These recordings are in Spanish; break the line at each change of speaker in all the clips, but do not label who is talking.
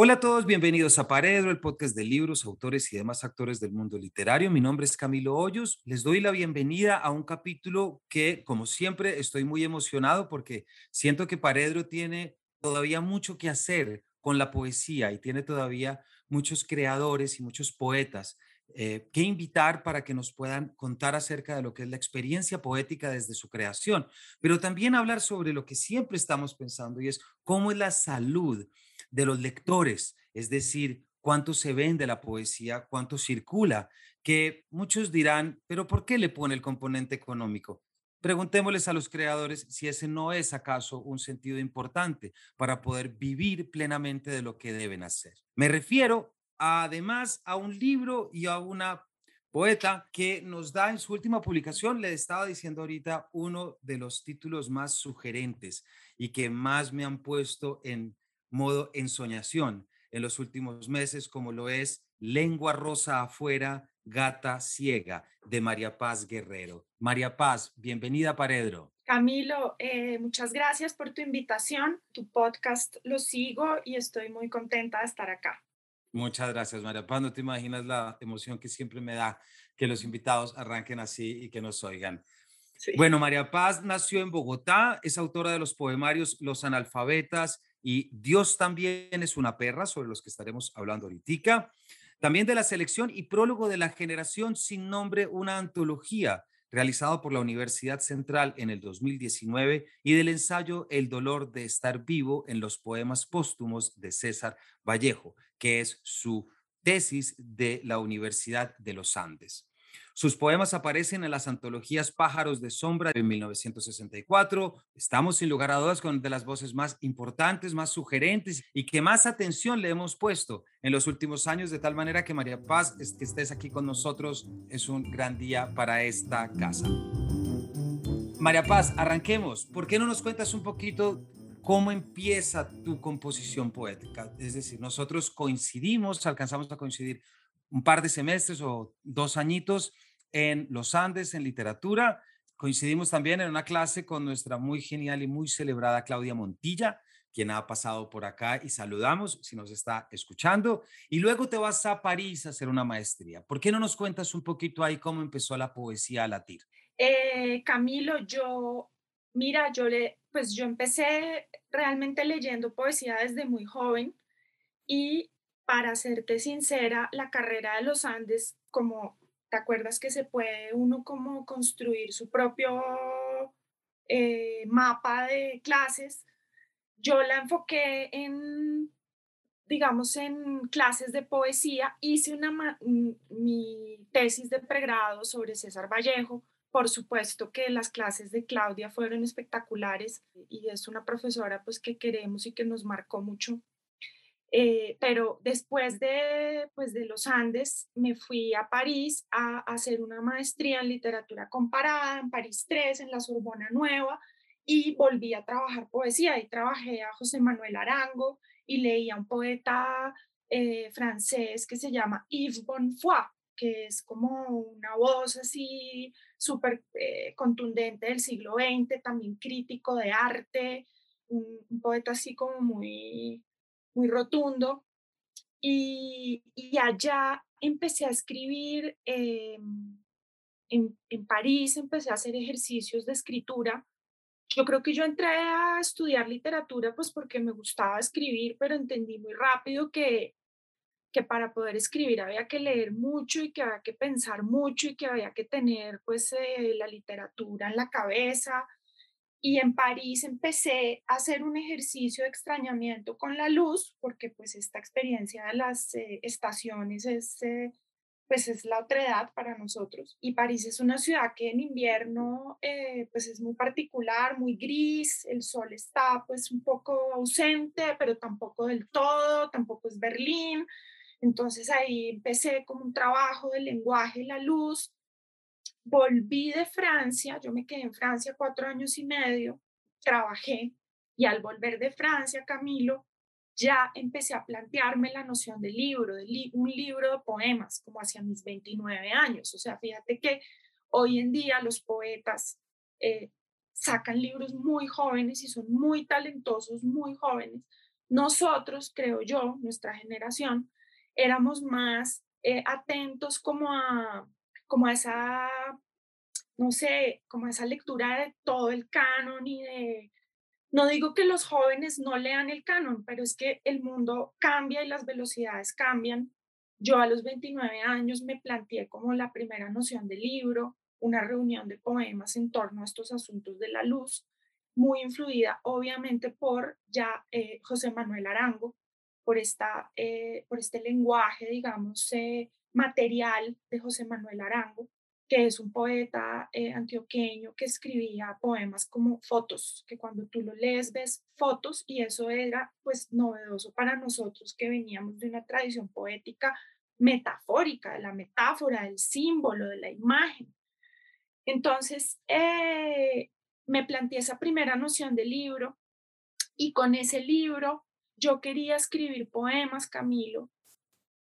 Hola a todos, bienvenidos a Paredro, el podcast de libros, autores y demás actores del mundo literario. Mi nombre es Camilo Hoyos. Les doy la bienvenida a un capítulo que, como siempre, estoy muy emocionado porque siento que Paredro tiene todavía mucho que hacer con la poesía y tiene todavía muchos creadores y muchos poetas eh, que invitar para que nos puedan contar acerca de lo que es la experiencia poética desde su creación, pero también hablar sobre lo que siempre estamos pensando y es cómo es la salud de los lectores, es decir, cuánto se vende la poesía, cuánto circula, que muchos dirán, pero ¿por qué le pone el componente económico? Preguntémosles a los creadores si ese no es acaso un sentido importante para poder vivir plenamente de lo que deben hacer. Me refiero además a un libro y a una poeta que nos da en su última publicación, le estaba diciendo ahorita, uno de los títulos más sugerentes y que más me han puesto en modo ensoñación en los últimos meses, como lo es Lengua Rosa afuera, Gata Ciega, de María Paz Guerrero. María Paz, bienvenida a Paredro.
Camilo, eh, muchas gracias por tu invitación. Tu podcast lo sigo y estoy muy contenta de estar acá.
Muchas gracias, María Paz. No te imaginas la emoción que siempre me da que los invitados arranquen así y que nos oigan. Bueno, María Paz nació en Bogotá, es autora de los poemarios Los Analfabetas y Dios también es una perra, sobre los que estaremos hablando ahorita. También de la selección y prólogo de la generación sin nombre, una antología realizado por la Universidad Central en el 2019 y del ensayo El dolor de estar vivo en los poemas póstumos de César Vallejo, que es su tesis de la Universidad de los Andes. Sus poemas aparecen en las antologías Pájaros de Sombra de 1964. Estamos sin lugar a dudas con de las voces más importantes, más sugerentes y que más atención le hemos puesto en los últimos años, de tal manera que María Paz, que estés aquí con nosotros, es un gran día para esta casa. María Paz, arranquemos. ¿Por qué no nos cuentas un poquito cómo empieza tu composición poética? Es decir, nosotros coincidimos, alcanzamos a coincidir un par de semestres o dos añitos en los Andes en literatura. Coincidimos también en una clase con nuestra muy genial y muy celebrada Claudia Montilla, quien ha pasado por acá y saludamos si nos está escuchando. Y luego te vas a París a hacer una maestría. ¿Por qué no nos cuentas un poquito ahí cómo empezó la poesía a latir?
Eh, Camilo, yo, mira, yo le, pues yo empecé realmente leyendo poesía desde muy joven y para serte sincera, la carrera de los Andes, como te acuerdas que se puede uno como construir su propio eh, mapa de clases, yo la enfoqué en, digamos, en clases de poesía. Hice una, mi tesis de pregrado sobre César Vallejo. Por supuesto que las clases de Claudia fueron espectaculares y es una profesora pues que queremos y que nos marcó mucho eh, pero después de, pues, de los Andes me fui a París a, hacer una maestría en literatura comparada, en París 3, en la Sorbona Nueva, y volví a trabajar poesía. Y trabajé a José Manuel Arango y leí a un poeta eh, francés que se llama Yves Bonfoy, que es como una voz así súper eh, contundente del siglo XX, también crítico de arte, un poeta así como muy muy rotundo. Y, allá empecé a escribir, em, en, en París empecé a hacer ejercicios de escritura. Yo creo que yo entré a estudiar literatura pues porque me gustaba escribir, pero entendí muy rápido que, que para poder escribir había que leer mucho y que había que pensar mucho y que había que tener pues eh, la literatura en la cabeza y en París empecé a hacer un ejercicio de extrañamiento con la luz, porque pues esta experiencia de las eh, estaciones es, eh, pues es la otra edad para nosotros. Y París es una ciudad que en invierno eh, pues es muy particular, muy gris, el sol está pues un poco ausente, pero tampoco del todo, tampoco es Berlín. Entonces ahí empecé como un trabajo del lenguaje la luz volví de Francia, yo me quedé en Francia cuatro años y medio, trabajé y al volver de Francia, Camilo, ya empecé a plantearme la noción de libro, de un libro de poemas, como hacia mis 29 años. O sea, fíjate que hoy en día los poetas eh, sacan libros muy jóvenes y son muy talentosos, muy jóvenes, nosotros, creo yo, nuestra generación, éramos más eh, atentos como a, como esa, no sé, como a esa lectura de todo el canon y de, no digo que los jóvenes no lean el canon, pero es que el mundo cambia y las velocidades cambian. Yo a los 29 años me planteé como la primera noción de libro, una reunión de poemas en torno a estos asuntos de la luz, muy influida obviamente por ya eh, José Manuel Arango, por, esta, eh, por este lenguaje, digamos, eh, material de José Manuel Arango, que es un poeta antioqueño que escribía poemas como fotos, que cuando tú lo lees ves fotos y eso era pues novedoso para nosotros que veníamos de una tradición poética metafórica, de la metáfora, del símbolo, de la imagen. Entonces, eh, me planteé esa primera noción de libro y con ese libro yo quería escribir poemas, Camilo.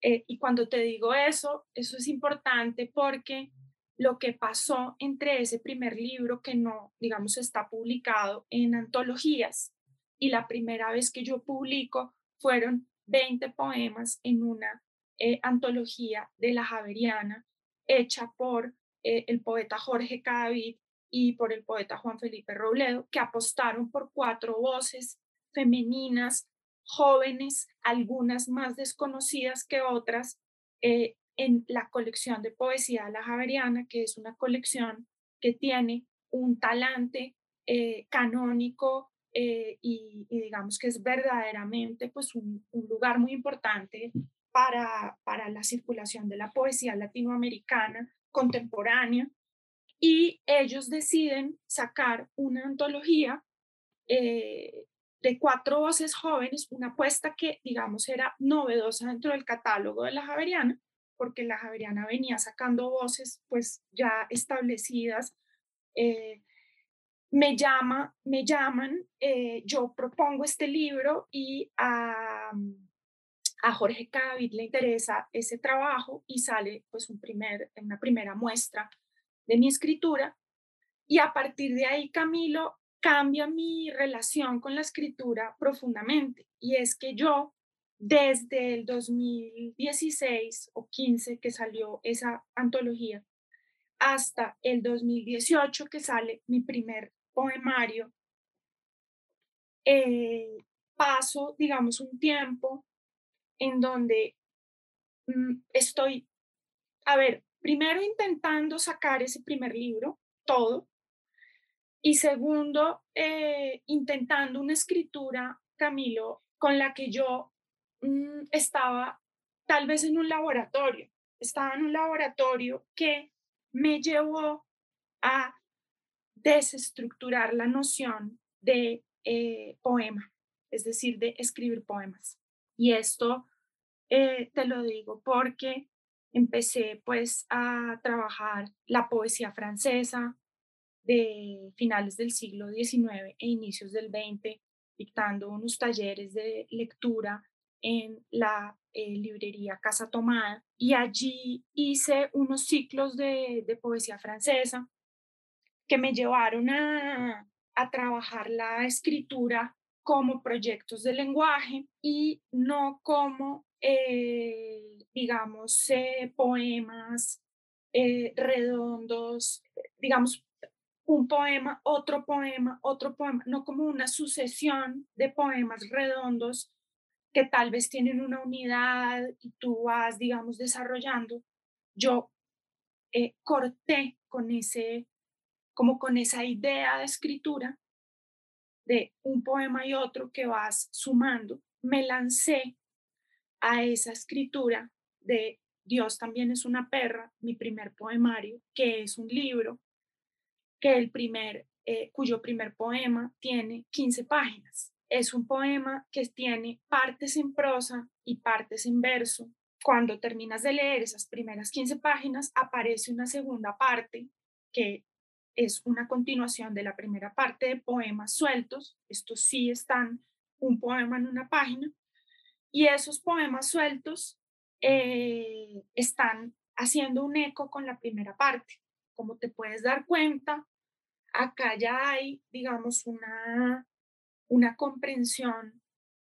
Eh, y cuando te digo eso, eso es importante porque lo que pasó entre ese primer libro que no, digamos, está publicado en antologías y la primera vez que yo publico fueron 20 poemas en una eh, antología de la Javeriana hecha por eh, el poeta Jorge Cadavid y por el poeta Juan Felipe Robledo, que apostaron por cuatro voces femeninas, jóvenes, algunas más desconocidas que otras, eh, en la colección de poesía La Javeriana, que es una colección que tiene un talante eh, canónico y, digamos que es verdaderamente pues un, lugar muy importante para, para la circulación de la poesía latinoamericana contemporánea. Y ellos deciden sacar una antología eh, de cuatro voces jóvenes, una apuesta que, digamos, era novedosa dentro del catálogo de la Javeriana, porque la Javeriana venía sacando voces, pues, ya establecidas. Eh, me, llama, me llaman, eh, yo propongo este libro y a a Jorge Cadavid le interesa ese trabajo y sale pues un primer, una primera muestra de mi escritura. Y a partir de ahí, Camilo, cambia mi relación con la escritura profundamente. Y es que yo, desde el 2016 o 15 que salió esa antología, hasta el 2018 que sale mi primer poemario, eh, paso, digamos, un tiempo en donde mm, estoy, a ver, primero intentando sacar ese primer libro, todo, y segundo, eh, intentando una escritura, Camilo, con la que yo mm, estaba tal vez en un laboratorio, estaba en un laboratorio que me llevó a desestructurar la noción de eh, poema, es decir, de escribir poemas. Y esto eh, te lo digo porque empecé pues a trabajar la poesía francesa de finales del siglo XIX e inicios del XX, dictando unos talleres de lectura en la eh, librería Casa Tomada. Y allí hice unos ciclos de, de poesía francesa que me llevaron a, a trabajar la escritura como proyectos de lenguaje y no como, eh, digamos, eh, poemas eh, redondos, digamos, un poema, otro poema, otro poema, no como una sucesión de poemas redondos que tal vez tienen una unidad y tú vas, digamos, desarrollando. Yo corté con ese, como con esa idea de escritura de un poema y otro que vas sumando, me lancé a esa escritura de Dios también es una perra, mi primer poemario, que es un libro que el primer, eh, cuyo primer poema tiene 15 páginas. Es un poema que tiene partes en prosa y partes en verso. Cuando terminas de leer esas primeras 15 páginas, aparece una segunda parte que es una continuación de la primera parte de poemas sueltos. Estos sí están un poema en una página. Y esos poemas sueltos eh, están haciendo un eco con la primera parte. Como te puedes dar cuenta, acá ya hay, digamos, una, una comprensión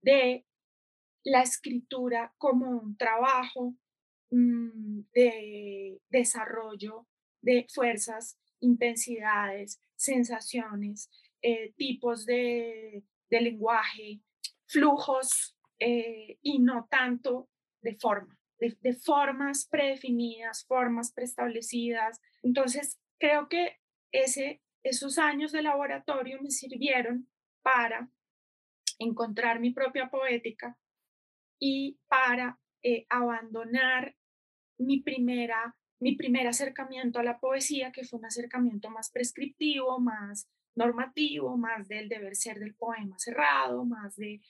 de la escritura como un trabajo mm, de desarrollo de fuerzas, intensidades, sensaciones, eh, tipos de, lenguaje, flujos eh, y no tanto de forma, de, formas predefinidas, formas preestablecidas. Entonces, creo que ese, esos años de laboratorio me sirvieron para encontrar mi propia poética y para eh, abandonar mi primera mi primer acercamiento a la poesía, que fue un acercamiento más prescriptivo, más normativo, más del deber ser del poema cerrado, más de,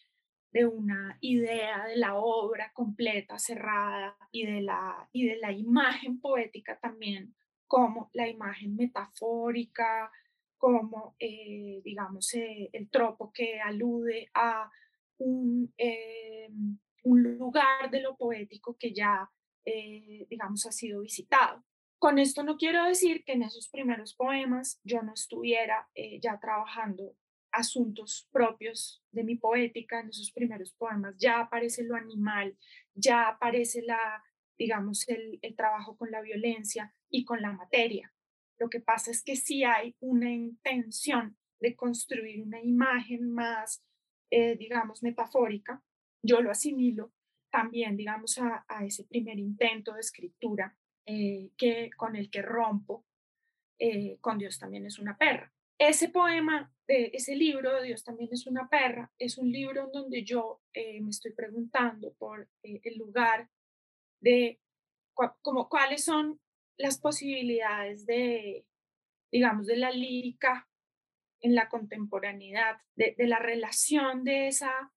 de una idea de la obra completa, cerrada, y de la, y de la imagen poética también, como la imagen metafórica, como, eh, digamos, eh, el tropo que alude a un, eh, un lugar de lo poético que ya digamos, ha sido visitado. Con esto no quiero decir que en esos primeros poemas yo no estuviera ya trabajando asuntos propios de mi poética, en esos primeros poemas ya aparece lo animal, ya aparece la, digamos, el, trabajo con la violencia y con la materia. Lo que pasa es que sí hay una intención de construir una imagen más, eh, digamos, metafórica. Yo lo asimilo también, digamos, a, ese primer intento de escritura eh, que, con el que rompo eh, con Dios también es una perra. Ese poema, de ese libro, Dios también es una perra, es un libro en donde yo eh, me estoy preguntando por el lugar de como, cuáles son las posibilidades de, digamos, de la lírica en la contemporaneidad, de, de la relación de, esa,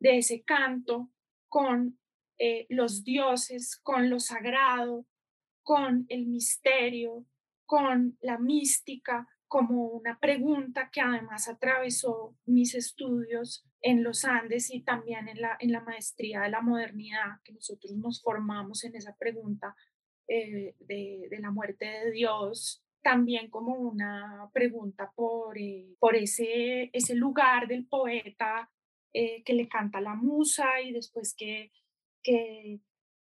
de ese canto con eh, los dioses, con lo sagrado, con el misterio, con la mística, como una pregunta que además atravesó mis estudios en los Andes y también en la, en la maestría de la modernidad, que nosotros nos formamos en esa pregunta eh, de, la muerte de Dios, también como una pregunta por, eh, por ese, ese lugar del poeta eh, que le canta la musa y después que, que,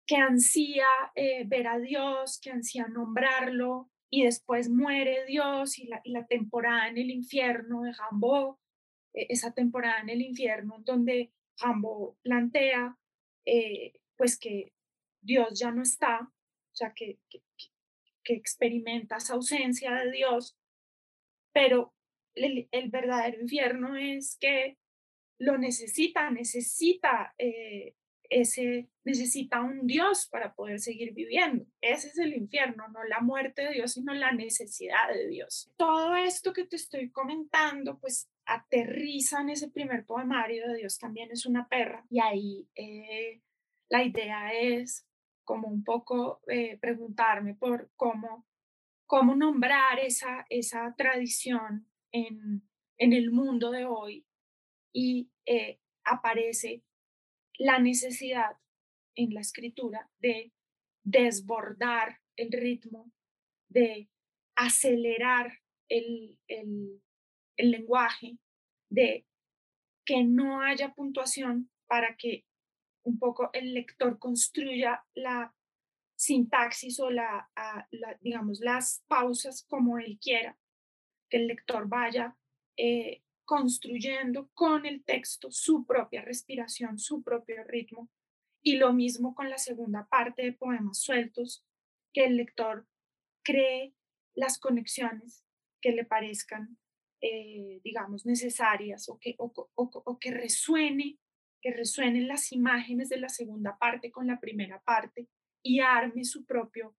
que ansía eh, ver a Dios, que ansía nombrarlo y después muere Dios y la, y la temporada en el infierno de Jambo, e, esa temporada en el infierno donde Jambo plantea eh, pues que Dios ya no está, o sea, que, que, que experimenta esa ausencia de Dios, pero el, el, verdadero infierno es que lo necesita, necesita eh, ese, necesita un Dios para poder seguir viviendo. Ese es el infierno, no la muerte de Dios, sino la necesidad de Dios. Todo esto que te estoy comentando, pues aterriza en ese primer poemario de Dios también es una perra. Y ahí eh, la idea es como un poco eh, preguntarme por cómo, cómo nombrar esa, esa tradición en, en el mundo de hoy y eh, aparece la necesidad en la escritura de desbordar el ritmo, de acelerar el, el, lenguaje, de que no haya puntuación para que un poco el lector construya la sintaxis o la, digamos, las pausas como él quiera, que el lector vaya eh, construyendo con el texto su propia respiración, su propio ritmo. Y lo mismo con la segunda parte de Poemas Sueltos, que el lector cree las conexiones que le parezcan, eh, digamos, necesarias o que, o, que resuene, que resuenen las imágenes de la segunda parte con la primera parte y arme su propio,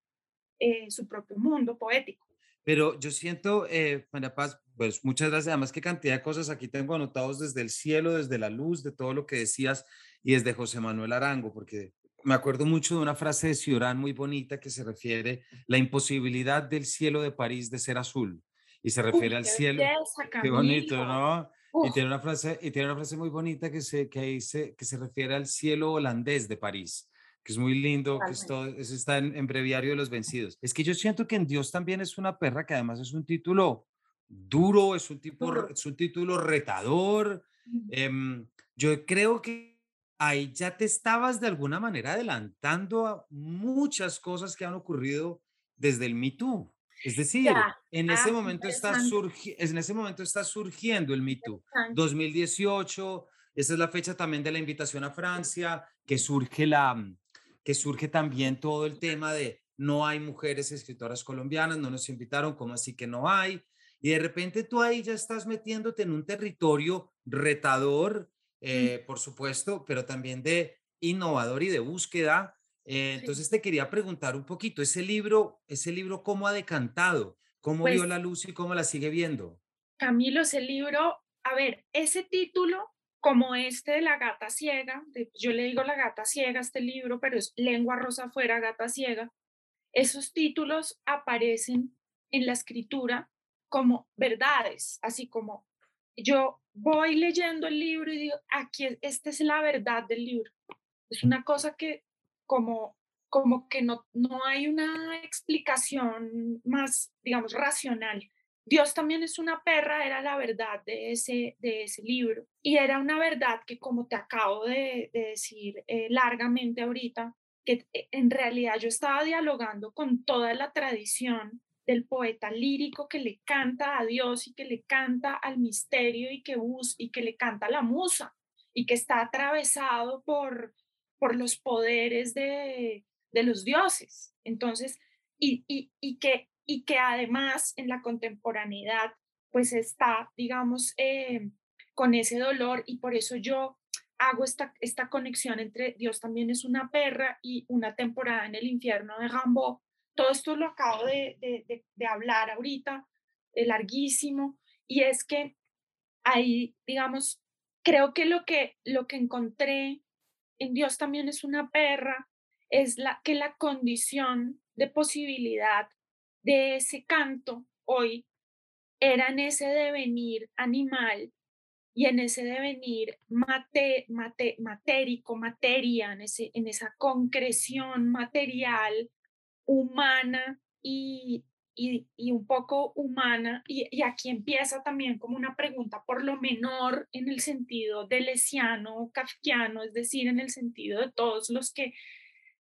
eh, su propio mundo poético.
Pero yo siento, eh, María Paz, pues muchas gracias. Además, qué cantidad de cosas aquí tengo anotados desde el cielo, desde la luz, de todo lo que decías y desde José Manuel Arango, porque me acuerdo mucho de una frase de Ciorán muy bonita que se refiere la imposibilidad del cielo de París de ser azul y se refiere al cielo. qué bonito, ¿no? Y tiene una frase y tiene una frase muy bonita que se que dice que se refiere al cielo holandés de París que es muy lindo, que eso está en, en, Breviario de los Vencidos. Es que yo siento que en Dios también es una perra, que además es un título duro, es un, tipo, es un título retador, Em, yo creo que ahí ya te estabas de alguna manera adelantando a muchas cosas que han ocurrido desde el Me Too. Es decir, en, ese ah, momento está en ese momento está surgiendo el Me Too. 2018, esa es la fecha también de la invitación a Francia, que surge, la, que surge también todo el tema de no hay mujeres escritoras colombianas, no nos invitaron, ¿cómo así que no hay? Y de repente tú ahí ya estás metiéndote en un territorio retador, eh, por supuesto, pero también de innovador y de búsqueda. Eh, entonces te quería preguntar un poquito, ese libro, ese libro, ¿cómo ha decantado? ¿Cómo vio pues la luz y cómo la sigue viendo?
Camilo, ese libro, a ver, ese título, como este de La gata ciega, yo le digo La gata ciega a este libro, pero es Lengua rosa afuera, gata ciega, esos títulos aparecen en la escritura como verdades, así como yo voy leyendo el libro y digo, aquí, esta es la verdad del libro. Es una cosa que como, como que no, no hay una explicación más, digamos, racional. Dios también es una perra, era la verdad de ese, de ese libro. Y era una verdad que, como te acabo de, decir eh, largamente ahorita, que eh, en realidad yo estaba dialogando con toda la tradición del poeta lírico que le canta a Dios y que le canta al misterio y que, bus y que le canta a la musa y que está atravesado por, por los poderes de, los dioses. Entonces, y, y, que, y que además en la contemporaneidad pues está, digamos, eh, con ese dolor y por eso yo hago esta, esta conexión entre Dios también es una perra y una temporada en el infierno de Rambo, todo esto lo acabo de, hablar ahorita, de larguísimo, y es que ahí, digamos, creo que lo que, lo que encontré en Dios también es una perra, es la, que la condición de posibilidad de ese canto hoy era en ese devenir animal y en ese devenir mate, mate, matérico, materia, en, ese, en esa concreción material humana y, y, y un poco humana, y, y, aquí empieza también como una pregunta por lo menor en el sentido de lesiano, kafkiano, es decir, en el sentido de todos los que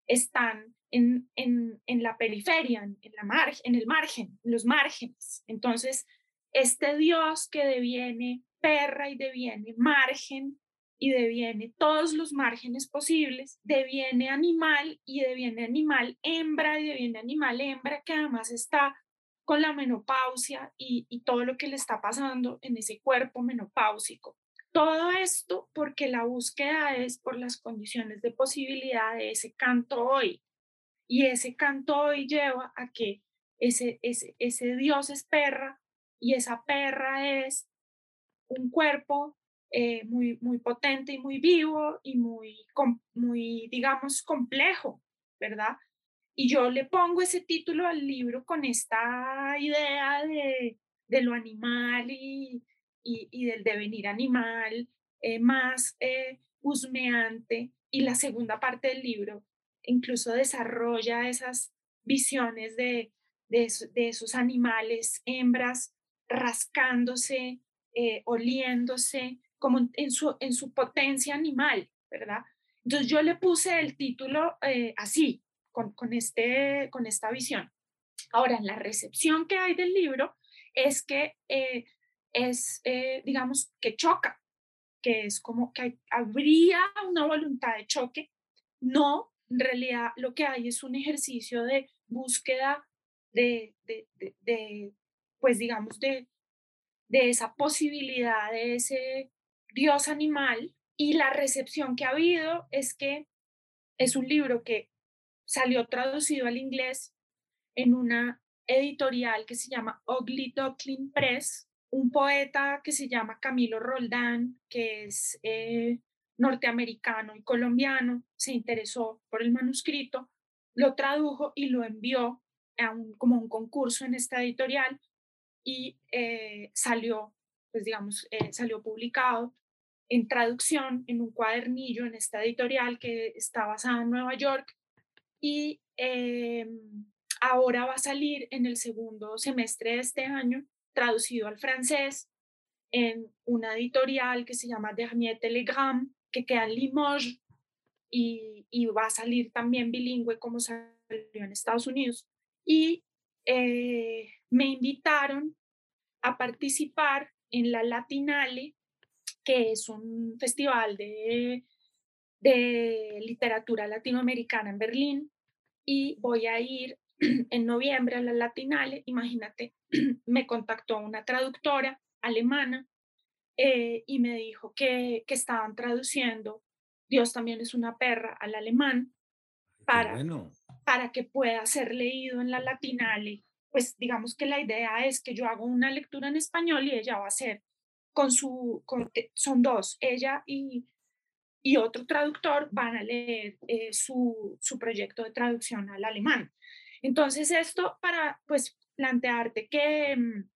están en, en, en la periferia, en, la margen, en el margen, los márgenes. Entonces, este Dios que deviene perra y deviene margen, y deviene todos los márgenes posibles, deviene animal y deviene animal hembra y deviene animal hembra que además está con la menopausia y, y todo lo que le está pasando en ese cuerpo menopáusico. Todo esto porque la búsqueda es por las condiciones de posibilidad de ese canto hoy. Y ese canto hoy lleva a que ese, ese, ese Dios es perra y esa perra es un cuerpo eh, muy, muy potente y muy vivo y muy, muy, digamos, complejo, ¿verdad? Y yo le pongo ese título al libro con esta idea de, de lo animal y, y, del devenir animal eh, más eh, husmeante. Y la segunda parte del libro incluso desarrolla esas visiones de, de, de esos animales, hembras, rascándose, oliéndose, como en su, en su potencia animal, ¿verdad? Entonces yo le puse el título eh, así, con, con, este, con esta visión. Ahora, la recepción que hay del libro es que eh, es, eh, digamos, que choca, que es como que habría una voluntad de choque. No, en realidad lo que hay es un ejercicio de búsqueda de, de, de, de pues digamos, de, de esa posibilidad, de ese Dios animal y la recepción que ha habido es que es un libro que salió traducido al inglés en una editorial que se llama Ugly Duckling Press, un poeta que se llama Camilo Roldán, que es eh, norteamericano y colombiano, se interesó por el manuscrito, lo tradujo y lo envió a un, como un concurso en esta editorial y eh, salió, pues digamos, eh, salió publicado en traducción en un cuadernillo en esta editorial que está basada en Nueva York y em, ahora va a salir en el segundo semestre de este año traducido al francés en una editorial que se llama Dernier Telegram, que queda en Limoges y, y va a salir también bilingüe como salió en Estados Unidos. Y eh, me invitaron a participar en la Latinale, que es un festival de, de literatura latinoamericana en Berlín, y voy a ir en noviembre a la Latinale. Imagínate, me contactó una traductora alemana eh, y me dijo que, que, estaban traduciendo Dios también es una perra al alemán para, para que pueda ser leído en la Latinale. Pues digamos que la idea es que yo hago una lectura en español y ella va a hacer con su, son dos, ella y, y otro traductor van a leer eh, su, su proyecto de traducción al alemán. Entonces esto para pues plantearte que, mm,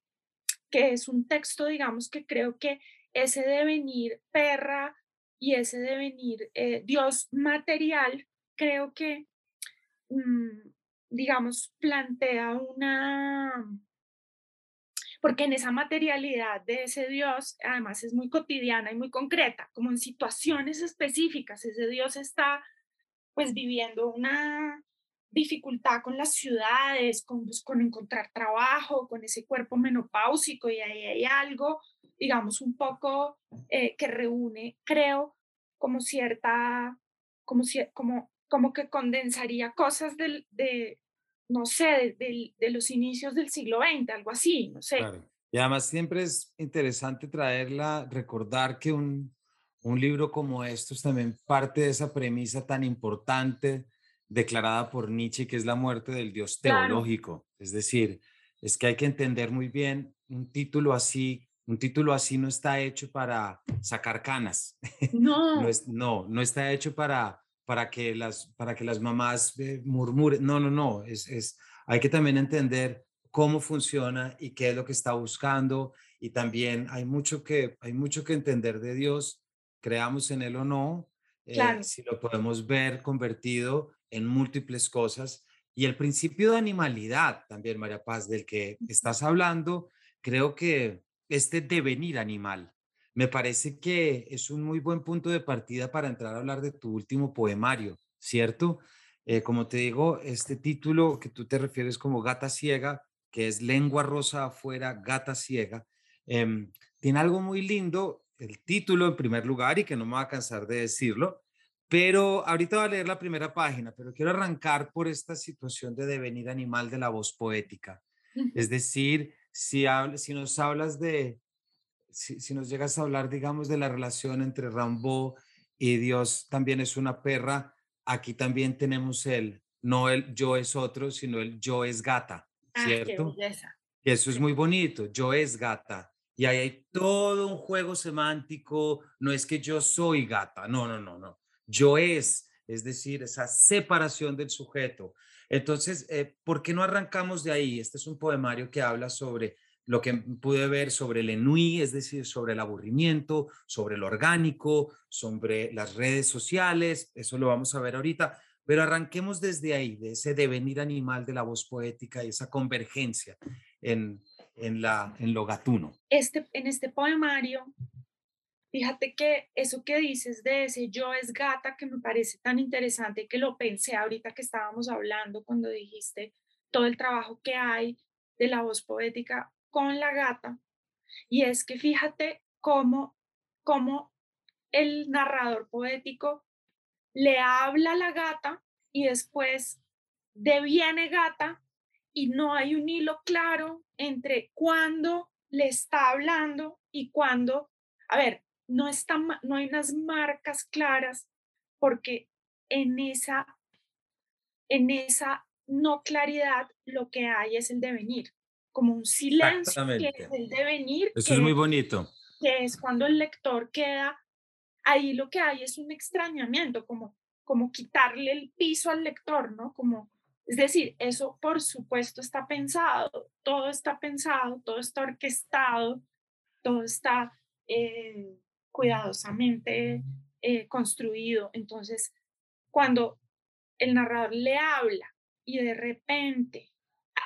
que es un texto, digamos, que creo que ese devenir perra y ese devenir eh, Dios material, creo que, mm, digamos, plantea una, porque en esa materialidad de ese Dios, además es muy cotidiana y muy concreta, como en situaciones específicas, ese Dios está pues viviendo una dificultad con las ciudades, con, pues, con encontrar trabajo, con ese cuerpo menopáusico y ahí hay algo, digamos, un poco eh, que reúne, creo, como cierta, como, como, como que condensaría cosas del, de, no sé, de, de, los inicios del siglo XX, algo así, no sé.
Y además siempre es interesante traerla, recordar que un, un libro como estos también parte de esa premisa tan importante declarada por Nietzsche, que es la muerte del Dios teológico. Es decir, es que hay que entender muy bien un título así, un título así no está hecho para sacar canas.
No.
no, es, no, no está hecho para, para, que, las, para que las mamás eh, murmuren. No, no, no. Es, es, hay que también entender cómo funciona y qué es lo que está buscando. Y también hay mucho que, hay mucho que entender de Dios, creamos en Él o no, eh, si lo podemos ver convertido en múltiples cosas. Y el principio de animalidad también, María Paz, del que estás hablando, creo que este devenir animal, me parece que es un muy buen punto de partida para entrar a hablar de tu último poemario, ¿cierto? Eh, como te digo, este título que tú te refieres como gata ciega, que es lengua rosa afuera, gata ciega, em, tiene algo muy lindo, el título en primer lugar, y que no me va a cansar de decirlo, pero ahorita voy a leer la primera página, pero quiero arrancar por esta situación de devenir animal de la voz poética. Es decir, si, si nos hablas de, si, si, nos llegas a hablar, digamos, de la relación entre Rambo y Dios también es una perra, aquí también tenemos el, no el yo es otro, sino el yo es gata, ah, ¿cierto? y eso es muy bonito, yo es gata. Y ahí hay todo un juego semántico, no es que yo soy gata, no, no, no, no yo es, es decir, esa separación del sujeto. Entonces, eh, ¿por qué no arrancamos de ahí? Este es un poemario que habla sobre lo que pude ver sobre el ennui, es decir, sobre el aburrimiento, sobre lo orgánico, sobre las redes sociales, eso lo vamos a ver ahorita, pero arranquemos desde ahí, de ese devenir animal de la voz poética y esa convergencia en, en, la, en lo gatuno.
Este, en este poemario Fíjate que eso que dices de ese yo es gata, que me parece tan interesante que lo pensé ahorita que estábamos hablando cuando dijiste todo el trabajo que hay de la voz poética con la gata. Y es que fíjate cómo, cómo el narrador poético le habla a la gata y después deviene gata y no hay un hilo claro entre cuándo le está hablando y cuándo, a ver, no, está, no hay unas marcas claras porque en esa, en esa no claridad lo que hay es el devenir, como un silencio que es el devenir.
Eso es muy bonito.
Que es cuando el lector queda, ahí lo que hay es un extrañamiento, como, como quitarle el piso al lector, ¿no? Como, es decir, eso por supuesto está pensado, todo está pensado, todo está orquestado, todo está eh, cuidadosamente eh, construido. Entonces, cuando el narrador le habla y de repente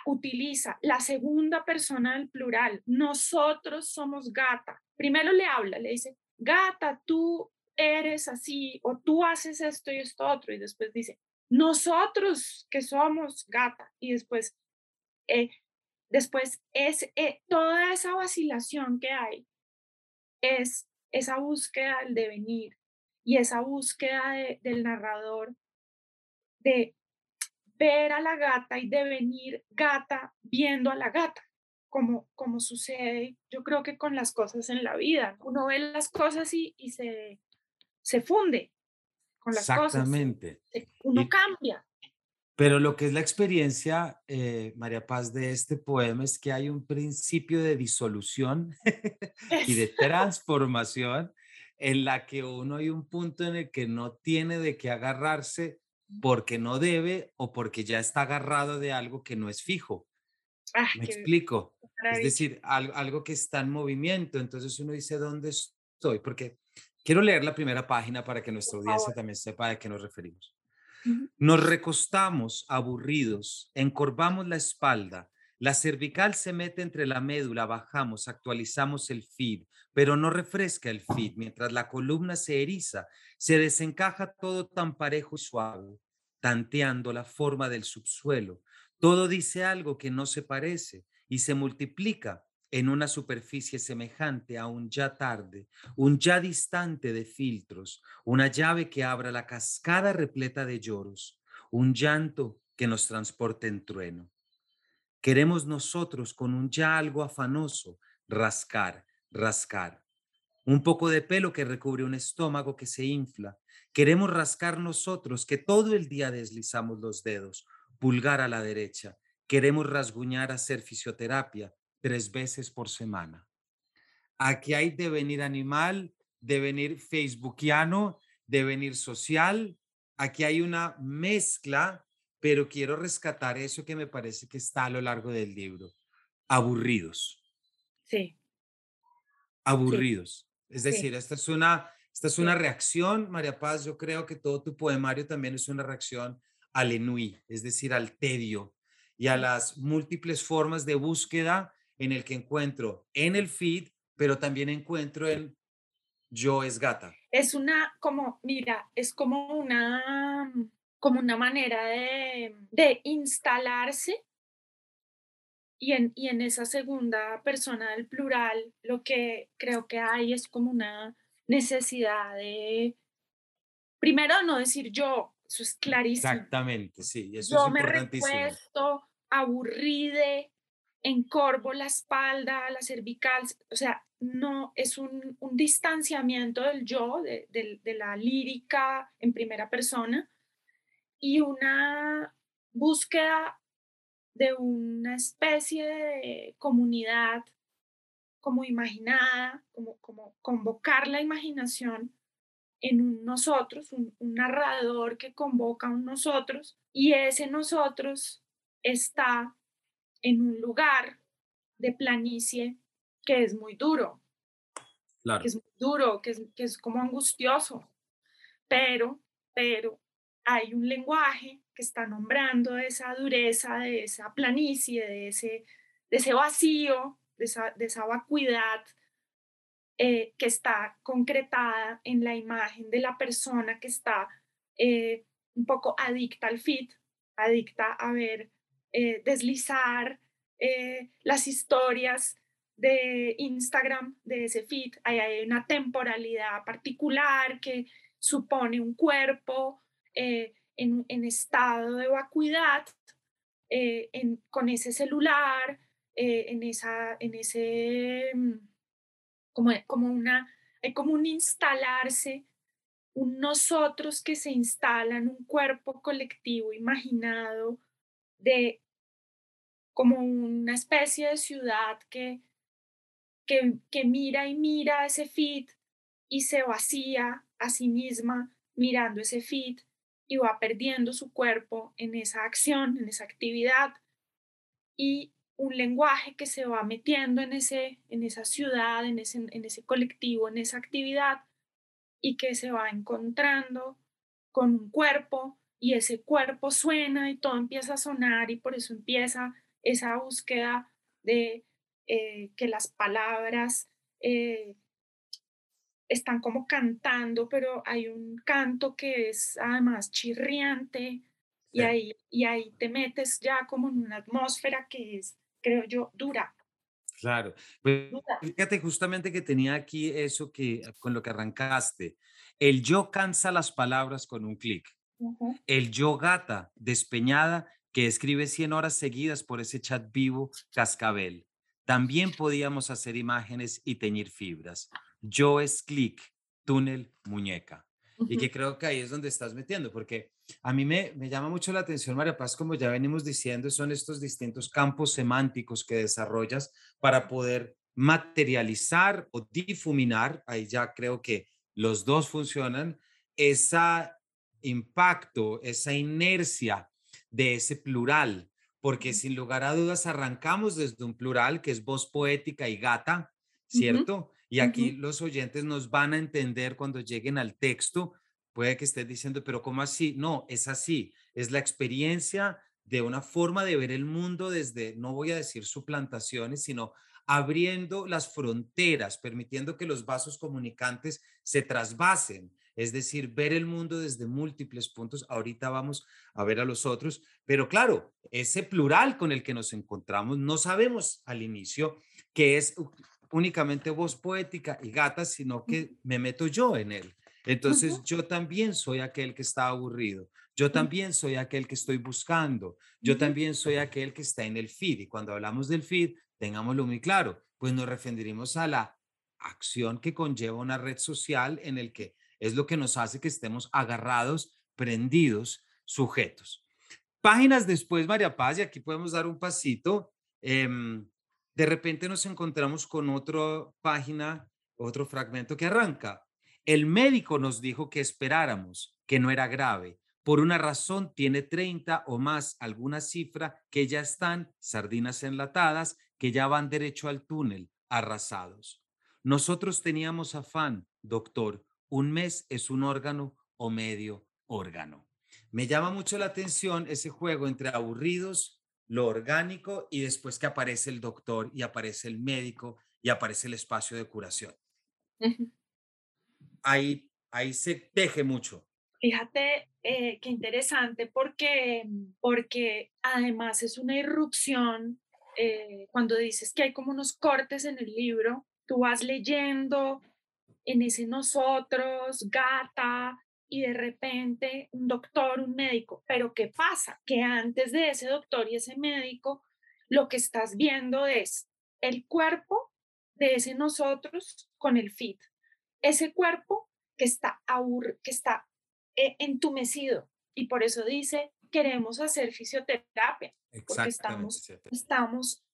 utiliza la segunda persona del plural. Nosotros somos gata. Primero le habla, le dice, gata, tú eres así o tú haces esto y esto otro. Y después dice, nosotros que somos gata. Y después, eh, después es eh, toda esa vacilación que hay es esa búsqueda del devenir y esa búsqueda del narrador de ver a la gata y devenir gata viendo a la gata, como, como sucede yo creo que con las cosas en la vida. Uno ve las cosas y, y se, se funde con las
Exactamente.
cosas. Uno cambia.
Pero lo que es la experiencia, eh, María Paz, de este poema es que hay un principio de disolución y de transformación en la que uno hay un punto en el que no tiene de qué agarrarse porque no debe o porque ya está agarrado de algo que no es fijo.
Ah,
Me explico. Es decir, algo, algo que está en movimiento. Entonces uno dice, ¿dónde estoy? Porque quiero leer la primera página para que nuestra audiencia también sepa de qué nos referimos. Nos recostamos aburridos, encorvamos la espalda, la cervical se mete entre la médula, bajamos, actualizamos el feed, pero no refresca el feed. Mientras la columna se eriza, se desencaja todo tan parejo y suave, tanteando la forma del subsuelo. Todo dice algo que no se parece y se multiplica en una superficie semejante a un ya tarde, un ya distante de filtros, una llave que abra la cascada repleta de lloros, un llanto que nos transporte en trueno. Queremos nosotros con un ya algo afanoso rascar, rascar. Un poco de pelo que recubre un estómago que se infla. Queremos rascar nosotros que todo el día deslizamos los dedos, pulgar a la derecha. Queremos rasguñar hacer fisioterapia, tres veces por semana. Aquí hay devenir animal, devenir facebookiano, devenir social. Aquí hay una mezcla, pero quiero rescatar eso que me parece que está a lo largo del libro. Aburridos.
Sí.
Aburridos. Es decir, esta es una, esta es una reacción, María Paz, yo creo que todo tu poemario también es una reacción al enui, es decir, al tedio y a las múltiples formas de búsqueda en el que encuentro en el feed, pero también encuentro en yo es gata.
Es una, como, mira, es como una, como una manera de, de instalarse y en, y en esa segunda persona del plural lo que creo que hay es como una necesidad de, primero no decir yo, eso es clarísimo.
Exactamente, sí, eso
yo
es
me recuesto, aburride, encorvo la espalda, la cervical, o sea, no es un, distanciamiento del yo, de, de, la lírica en primera persona y una búsqueda de una especie de comunidad como imaginada, como, como convocar la imaginación en un nosotros, un, un narrador que convoca a un nosotros y ese nosotros está en un lugar de planicie que es muy duro,
claro.
que es muy duro, que es, que es como angustioso, pero, pero hay un lenguaje que está nombrando esa dureza, de esa planicie, de ese, de ese vacío, de esa, de esa vacuidad eh, que está concretada en la imagen de la persona que está eh, un poco adicta al fit, adicta a ver eh, deslizar las historias de Instagram, de ese. Ahí hay una temporalidad particular que supone un cuerpo eh, en, en, estado de vacuidad, en, con ese celular, en, esa, en ese, mm, como, como, una, hay como un instalarse un nosotros que se instala en un cuerpo colectivo imaginado de como una especie de ciudad que, que, que mira y mira ese feed y se vacía a sí misma mirando ese feed y va perdiendo su cuerpo en esa acción, en esa actividad. Y un lenguaje que se va metiendo en, ese, en esa ciudad, en ese, en ese colectivo, en esa actividad y que se va encontrando con un cuerpo y ese cuerpo suena y todo empieza a sonar y por eso empieza esa búsqueda de eh, que las palabras eh, están como cantando, pero hay un canto que es además chirriante y, ahí, y ahí te metes ya como en una atmósfera que es, creo yo, dura.
Claro, pues fíjate justamente que tenía aquí eso que con lo que arrancaste. El yo cansa las palabras con un clic. El yo gata despeñada que escribe 100 horas seguidas por ese chat vivo cascabel. También podíamos hacer imágenes y teñir fibras. Yo es clic, túnel, muñeca. Y que creo que ahí es donde estás metiendo, porque a mí me, me llama mucho la atención, María Paz, como ya venimos diciendo, son estos distintos campos semánticos que desarrollas para poder materializar o difuminar, ahí ya creo que los dos funcionan, ese impacto, esa inercia de ese plural, porque sin lugar a dudas arrancamos desde un plural que es voz poética y gata, ¿cierto? Y aquí los oyentes nos van a entender cuando lleguen al texto Puede que estés diciendo, pero ¿cómo así? No, es así. Es la experiencia de una forma de ver el mundo desde, no voy a decir suplantaciones, sino abriendo las fronteras, permitiendo que los vasos comunicantes se trasvasen, es decir, ver el mundo desde múltiples puntos. Ahorita vamos a ver a los otros, pero claro, ese plural con el que nos encontramos, no sabemos al inicio que es únicamente voz poética y gata, sino que me meto yo en él. Entonces yo también soy aquel que está aburrido, yo también soy aquel que estoy buscando, yo también soy aquel que está en el feed. Y cuando hablamos del feed, tengámoslo muy claro, pues nos referiremos a la acción que conlleva una red social en el que es lo que nos hace que estemos agarrados, prendidos, sujetos. Páginas después, María Paz, y aquí podemos dar un pasito. Em, de repente nos encontramos con otra página, otro fragmento que arranca. El médico nos dijo que esperáramos, que no era grave. Por una razón tiene 30 o más, alguna cifra, que ya están sardinas enlatadas, que ya van derecho al túnel, arrasados. Nosotros teníamos afán, doctor, un mes es un órgano o medio órgano. Me llama mucho la atención ese juego entre aburridos, lo orgánico y después que aparece el doctor y aparece el médico y aparece el espacio de curación ahí, ahí se teje mucho.
Fíjate eh, qué interesante porque, porque además es una irrupción. Eh, cuando dices que hay como unos cortes en el libro, tú vas leyendo en ese nosotros, gata, y de repente un doctor, un médico. Pero ¿qué pasa? Que antes de ese doctor y ese médico, lo que estás viendo es el cuerpo de ese nosotros con el fit ese cuerpo que está, que está eh, entumecido. Y por eso dice, queremos hacer fisioterapia, porque estamos, estamos,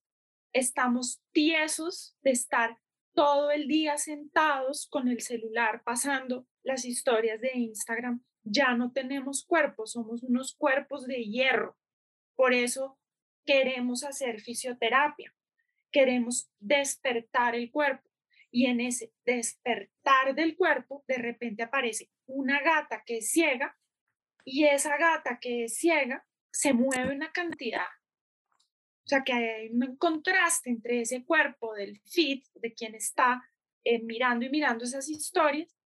estamos tiesos de estar todo el día sentados con el celular pasando las historias de Instagram. Ya no tenemos cuerpos, somos unos cuerpos de hierro. Por eso queremos hacer fisioterapia, queremos despertar el cuerpo. Y en ese despertar del cuerpo, de repente aparece una gata que es ciega y esa gata que es ciega se mueve una cantidad. O sea que hay un contraste entre ese cuerpo del fit, de quien está eh, mirando y mirando esas historias,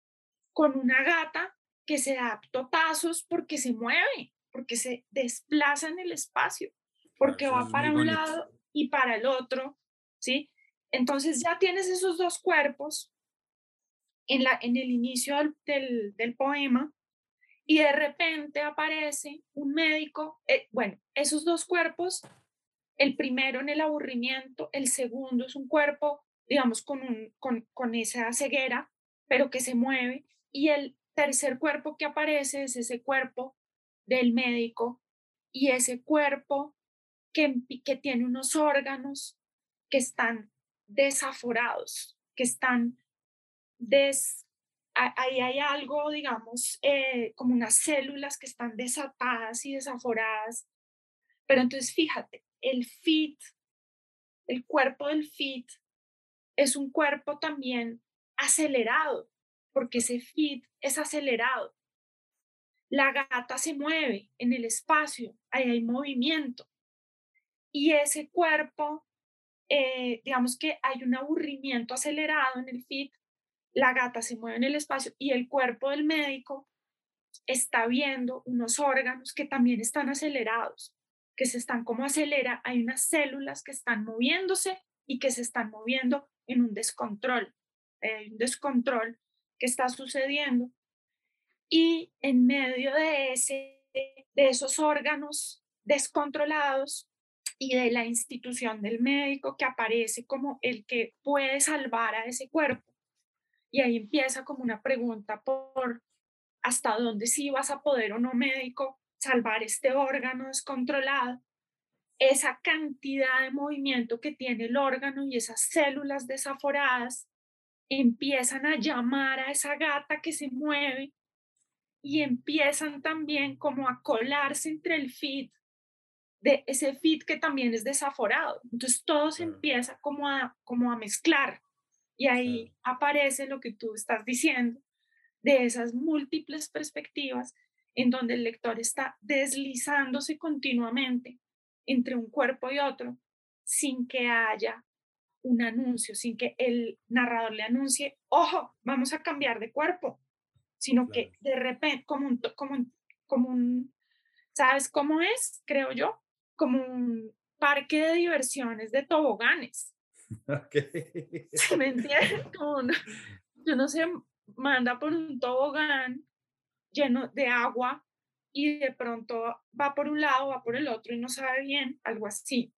con una gata que se da totazos porque se mueve, porque se desplaza en el espacio, porque va para un lado y para el otro, ¿sí? Entonces ya tienes esos dos cuerpos en, la, en el inicio del, del, poema y de repente aparece un médico, eh, bueno, esos dos cuerpos, el primero en el aburrimiento, el segundo es un cuerpo, digamos, con, un, con, con esa ceguera, pero que se mueve, y el tercer cuerpo que aparece es ese cuerpo del médico y ese cuerpo que, que tiene unos órganos que están desaforados, que están des... Ahí hay algo, digamos, eh, como unas células que están desatadas y desaforadas. Pero entonces fíjate, el fit, el cuerpo del fit es un cuerpo también acelerado, porque ese fit es acelerado. La gata se mueve en el espacio, ahí hay movimiento. y ese cuerpo, eh, digamos que hay un aburrimiento acelerado en el FIT, la gata se mueve en el espacio y el cuerpo del médico está viendo unos órganos que también están acelerados, que se están como acelera, hay unas células que están moviéndose y que se están moviendo en un descontrol, hay un descontrol que está sucediendo. Y en medio de, ese, de esos órganos descontrolados y de la institución del médico que aparece como el que puede salvar a ese cuerpo. Y ahí empieza como una pregunta por hasta dónde sí vas a poder o no médico salvar este órgano descontrolado. Esa cantidad de movimiento que tiene el órgano y esas células desaforadas empiezan a llamar a esa gata que se mueve y empiezan también como a colarse entre el feed de ese feed que también es desaforado. Entonces todo se empieza como a, como a mezclar y ahí aparece lo que tú estás diciendo de esas múltiples perspectivas en donde el lector está deslizándose continuamente entre un cuerpo y otro sin que haya un anuncio, sin que el narrador le anuncie, ojo, vamos a cambiar de cuerpo, sino que de repente, como un, como, como un, ¿sabes cómo es? Creo yo, como un parque de diversiones de toboganes. Okay. ¿Me entiendes? yo no sé, manda por un tobogán lleno de agua y de pronto va por un lado, va por el otro y no sabe bien, algo así.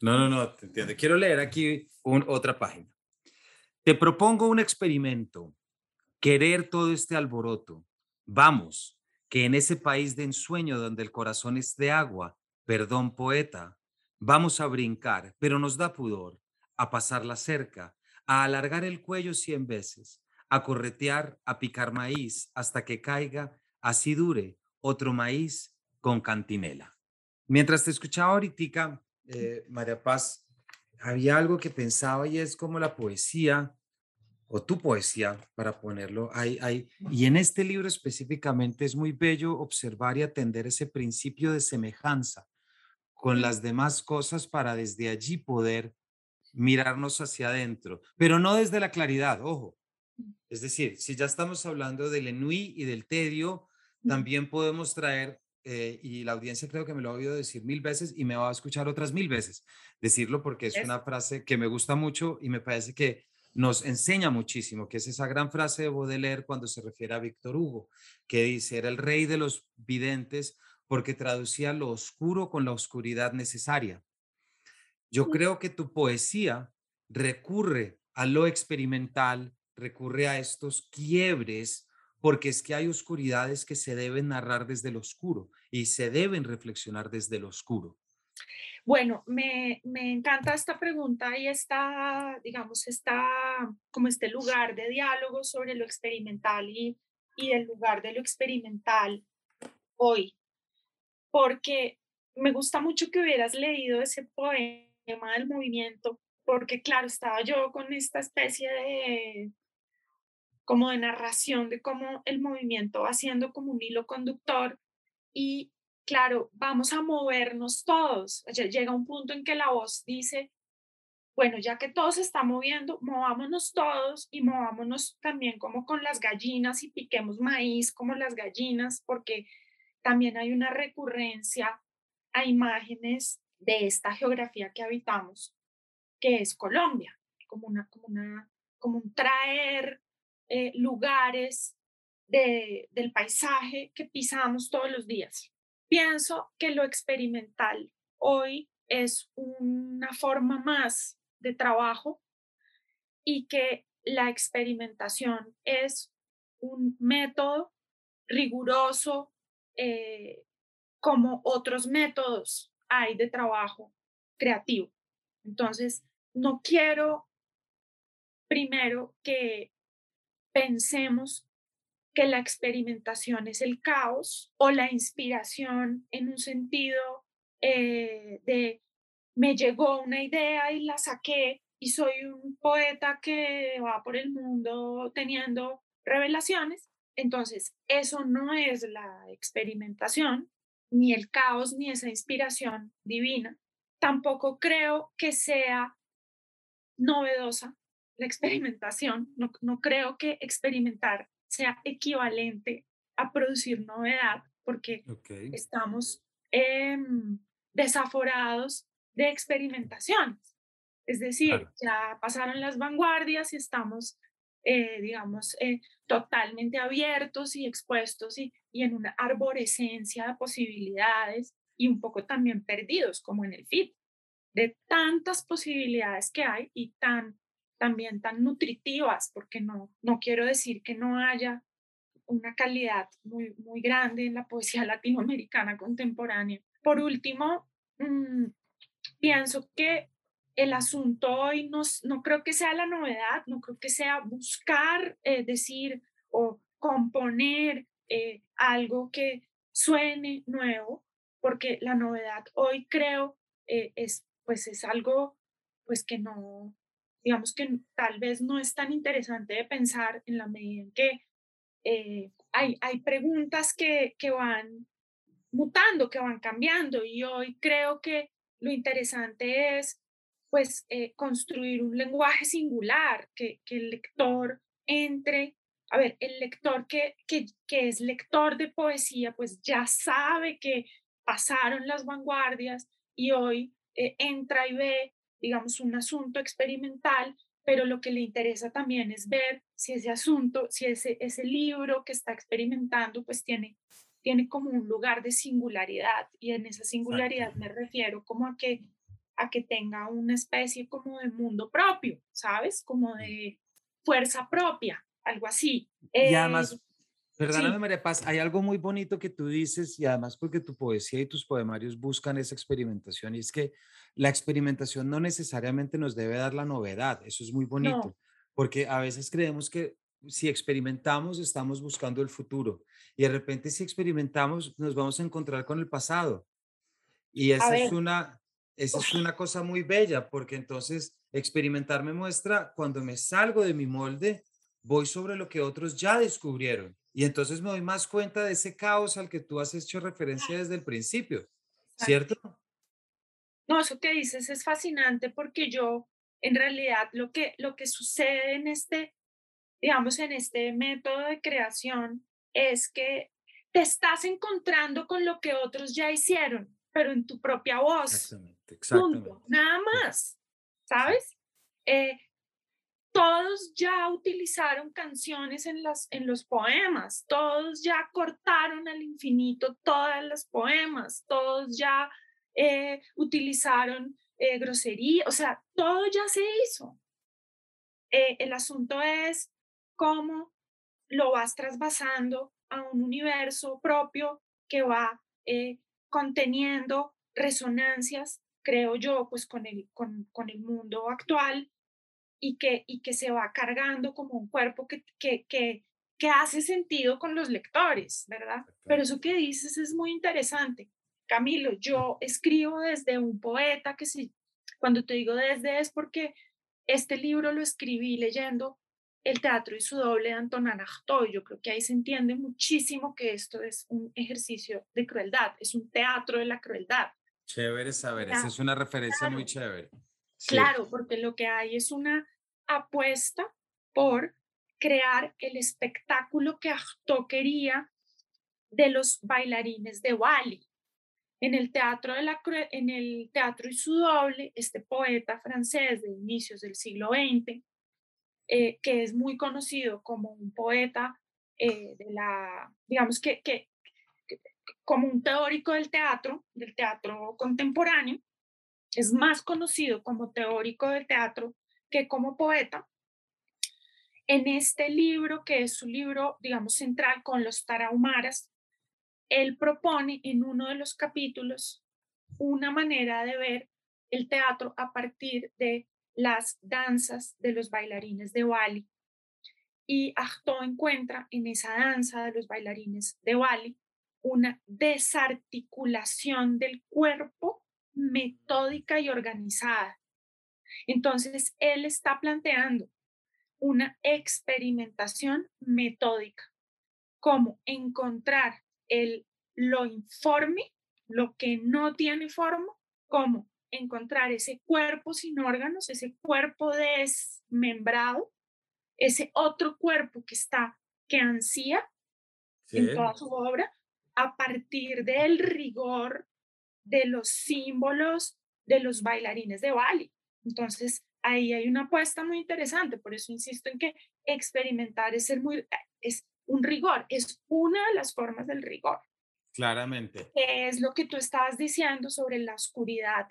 No, no, no, te entiendo. Quiero leer aquí otra página. Te propongo un experimento. Querer todo este alboroto. Vamos, que en ese país de ensueño donde el corazón es de agua, perdón poeta, vamos a brincar, pero nos da pudor, a pasar la cerca, a alargar el cuello cien veces, a corretear, a picar maíz hasta que caiga, así dure, otro maíz con cantinela. Mientras te escuchaba ahorita, eh, María Paz, había algo que pensaba y es como la poesía o tu poesía, para ponerlo ahí, ahí. Y en este libro específicamente es muy bello observar y atender ese principio de semejanza con las demás cosas para desde allí poder mirarnos hacia adentro, pero no desde la claridad, ojo. Es decir, si ya estamos hablando del enui y del tedio, también podemos traer eh, y la audiencia creo que me lo ha oído decir mil veces y me va a escuchar otras mil veces. Decirlo porque es, una frase que me gusta mucho y me parece que nos enseña muchísimo, que es esa gran frase de Baudelaire cuando se refiere a Víctor Hugo, que dice, era el rey de los videntes porque traducía lo oscuro con la oscuridad necesaria. Yo creo que tu poesía recurre a lo experimental, recurre a estos quiebres porque es que hay oscuridades que se deben narrar desde el oscuro y se deben reflexionar desde el oscuro.
Bueno, me, encanta esta pregunta y está, digamos, está como este lugar de diálogo sobre lo experimental y, y el lugar de lo experimental hoy, porque me gusta mucho que hubieras leído ese poema del movimiento, porque claro, estaba yo con esta especie de como de narración de cómo el movimiento va siendo como un hilo conductor y claro, vamos a movernos todos. Llega un punto en que la voz dice, bueno, ya que todo se está moviendo, movámonos todos y movámonos también como con las gallinas y piquemos maíz como las gallinas, porque también hay una recurrencia a imágenes de esta geografía que habitamos, que es Colombia, como, una, como, una, como un traer eh, lugares del paisaje que pisamos todos los días. Pienso que lo experimental hoy es una forma más de trabajo y que la experimentación es un método riguroso eh, como otros métodos hay de trabajo creativo. Entonces, no quiero primero que pensemos que la experimentación es el caos o la inspiración en un sentido eh, de me llegó una idea y la saqué y soy un poeta que va por el mundo teniendo revelaciones. Entonces, eso no es la experimentación, ni el caos, ni esa inspiración divina. Tampoco creo que sea novedosa la experimentación. No, no creo que experimentar sea equivalente a producir novedad, porque estamos em, desaforados de experimentaciones. Es decir, ya pasaron las vanguardias y estamos, eh, digamos, eh, totalmente abiertos y expuestos y, y en una arborescencia de posibilidades y un poco también perdidos, como en el FIT, de tantas posibilidades que hay y tan, también tan nutritivas, porque no, no quiero decir que no haya una calidad muy, muy grande en la poesía latinoamericana contemporánea. Por último, mm, pienso que el asunto hoy no, no creo que sea la novedad, no creo que sea buscar eh, decir o componer eh, algo que suene nuevo, porque la novedad hoy creo eh, es, pues es algo pues que no, digamos que tal vez no es tan interesante de pensar en la medida en que hay, hay preguntas que, que van mutando, que van cambiando y hoy creo que lo interesante es pues eh, construir un lenguaje singular, que, que, el lector entre, a ver, el lector que, que, que es lector de poesía, pues ya sabe que pasaron las vanguardias y hoy eh, entra y ve, digamos, un asunto experimental, pero lo que le interesa también es ver si ese asunto, si ese, ese libro que está experimentando, pues tiene, tiene como un lugar de singularidad y en esa singularidad me refiero como a que a que tenga una especie como de mundo propio, ¿sabes? Como de fuerza propia, algo así.
y además, eh, perdóname María Paz, hay algo muy bonito que tú dices y además porque tu poesía y tus poemarios buscan esa experimentación y es que la experimentación no necesariamente nos debe dar la novedad, eso es muy bonito, porque a veces creemos que si experimentamos estamos buscando el futuro y de repente si experimentamos nos vamos a encontrar con el pasado. Y esa es una, esa es una cosa muy bella porque entonces experimentar me muestra cuando me salgo de mi molde, voy sobre lo que otros ya descubrieron y entonces me doy más cuenta de ese caos al que tú has hecho referencia desde el principio, ¿cierto?
No, eso que dices es fascinante porque yo en realidad lo que lo que sucede en este digamos en este método de creación es que te estás encontrando con lo que otros ya hicieron, pero en tu propia voz. Exactamente. Exactamente. nada más, ¿sabes? Eh, todos ya utilizaron canciones en, las, en los poemas, todos ya cortaron al infinito todas las poemas, todos ya eh, utilizaron eh, grosería, o sea, todo ya se hizo. el asunto es cómo lo vas trasvasando a un universo propio que va conteniendo resonancias creo yo, pues con el, con, con el mundo actual y que, y que se va cargando como un cuerpo que, que, que, que hace sentido con los lectores, ¿verdad? Pero eso que dices es muy interesante. Camilo, yo escribo desde un poeta que si, cuando te digo desde es porque este libro lo escribí leyendo El teatro y su doble de Antonin Artaud. Yo creo que ahí se entiende muchísimo que esto es un ejercicio de crueldad, es un teatro de la crueldad.
Chévere saber, esa es una referencia muy chévere.
Claro, porque lo que hay es una apuesta por crear el espectáculo que Artaud quería de los bailarines de Wally. En el teatro de la en el teatro y su doble, este poeta francés de inicios del siglo XX, eh, que es muy conocido como un poeta eh, de la, digamos que, que como un teórico del teatro, del teatro contemporáneo, es más conocido como teórico del teatro que como poeta. En este libro, que es su libro, digamos, central con los tarahumaras, él propone en uno de los capítulos una manera de ver el teatro a partir de las danzas de los bailarines de Bali. Y Artaud encuentra en esa danza de los bailarines de Bali una desarticulación del cuerpo metódica y organizada. Entonces, él está planteando una experimentación metódica, como encontrar el, lo informe lo que no tiene forma, como encontrar ese cuerpo sin órganos, ese cuerpo desmembrado, ese otro cuerpo que está, que ansía en toda su obra, a partir del rigor de los símbolos de los bailarines de Bali. Entonces, ahí hay una apuesta muy interesante, por eso insisto en que experimentar es ser muy, es un rigor, es una de las formas del rigor.
Claramente.
Es lo que tú estabas diciendo sobre la oscuridad.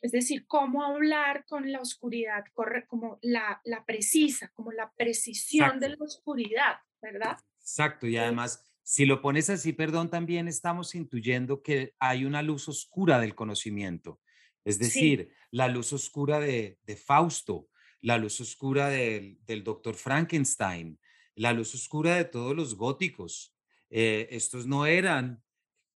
Es decir, cómo hablar con la oscuridad, como la, la precisa, como la precisión de la oscuridad, ¿verdad?
Exacto, y además, si lo pones así, perdón, también estamos intuyendo que hay una luz oscura del conocimiento. Es decir, la luz oscura de, de, Fausto, la luz oscura del, del doctor Frankenstein, la luz oscura de todos los góticos. Eh, estos no eran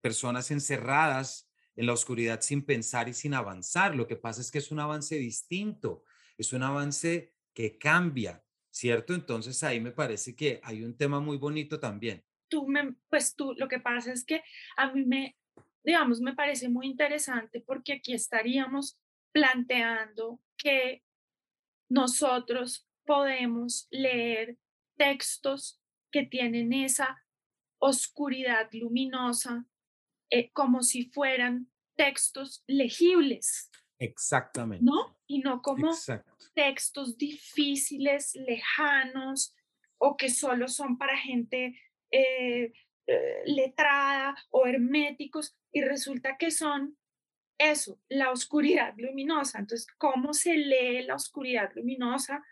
personas encerradas en la oscuridad sin pensar y sin avanzar. Lo que pasa es que es un avance distinto, es un avance que cambia, ¿cierto? Entonces ahí me parece que hay un tema muy bonito también.
Tú me, pues tú, lo que pasa es que a mí me, digamos, me parece muy interesante porque aquí estaríamos planteando que nosotros podemos leer textos que tienen esa oscuridad luminosa eh, como si fueran textos legibles.
Exactamente.
¿No? Y no como textos difíciles, lejanos o que solo son para gente eh, eh, letrada o herméticos y resulta que son eso, la oscuridad luminosa. Entonces, ¿cómo se lee la oscuridad luminosa?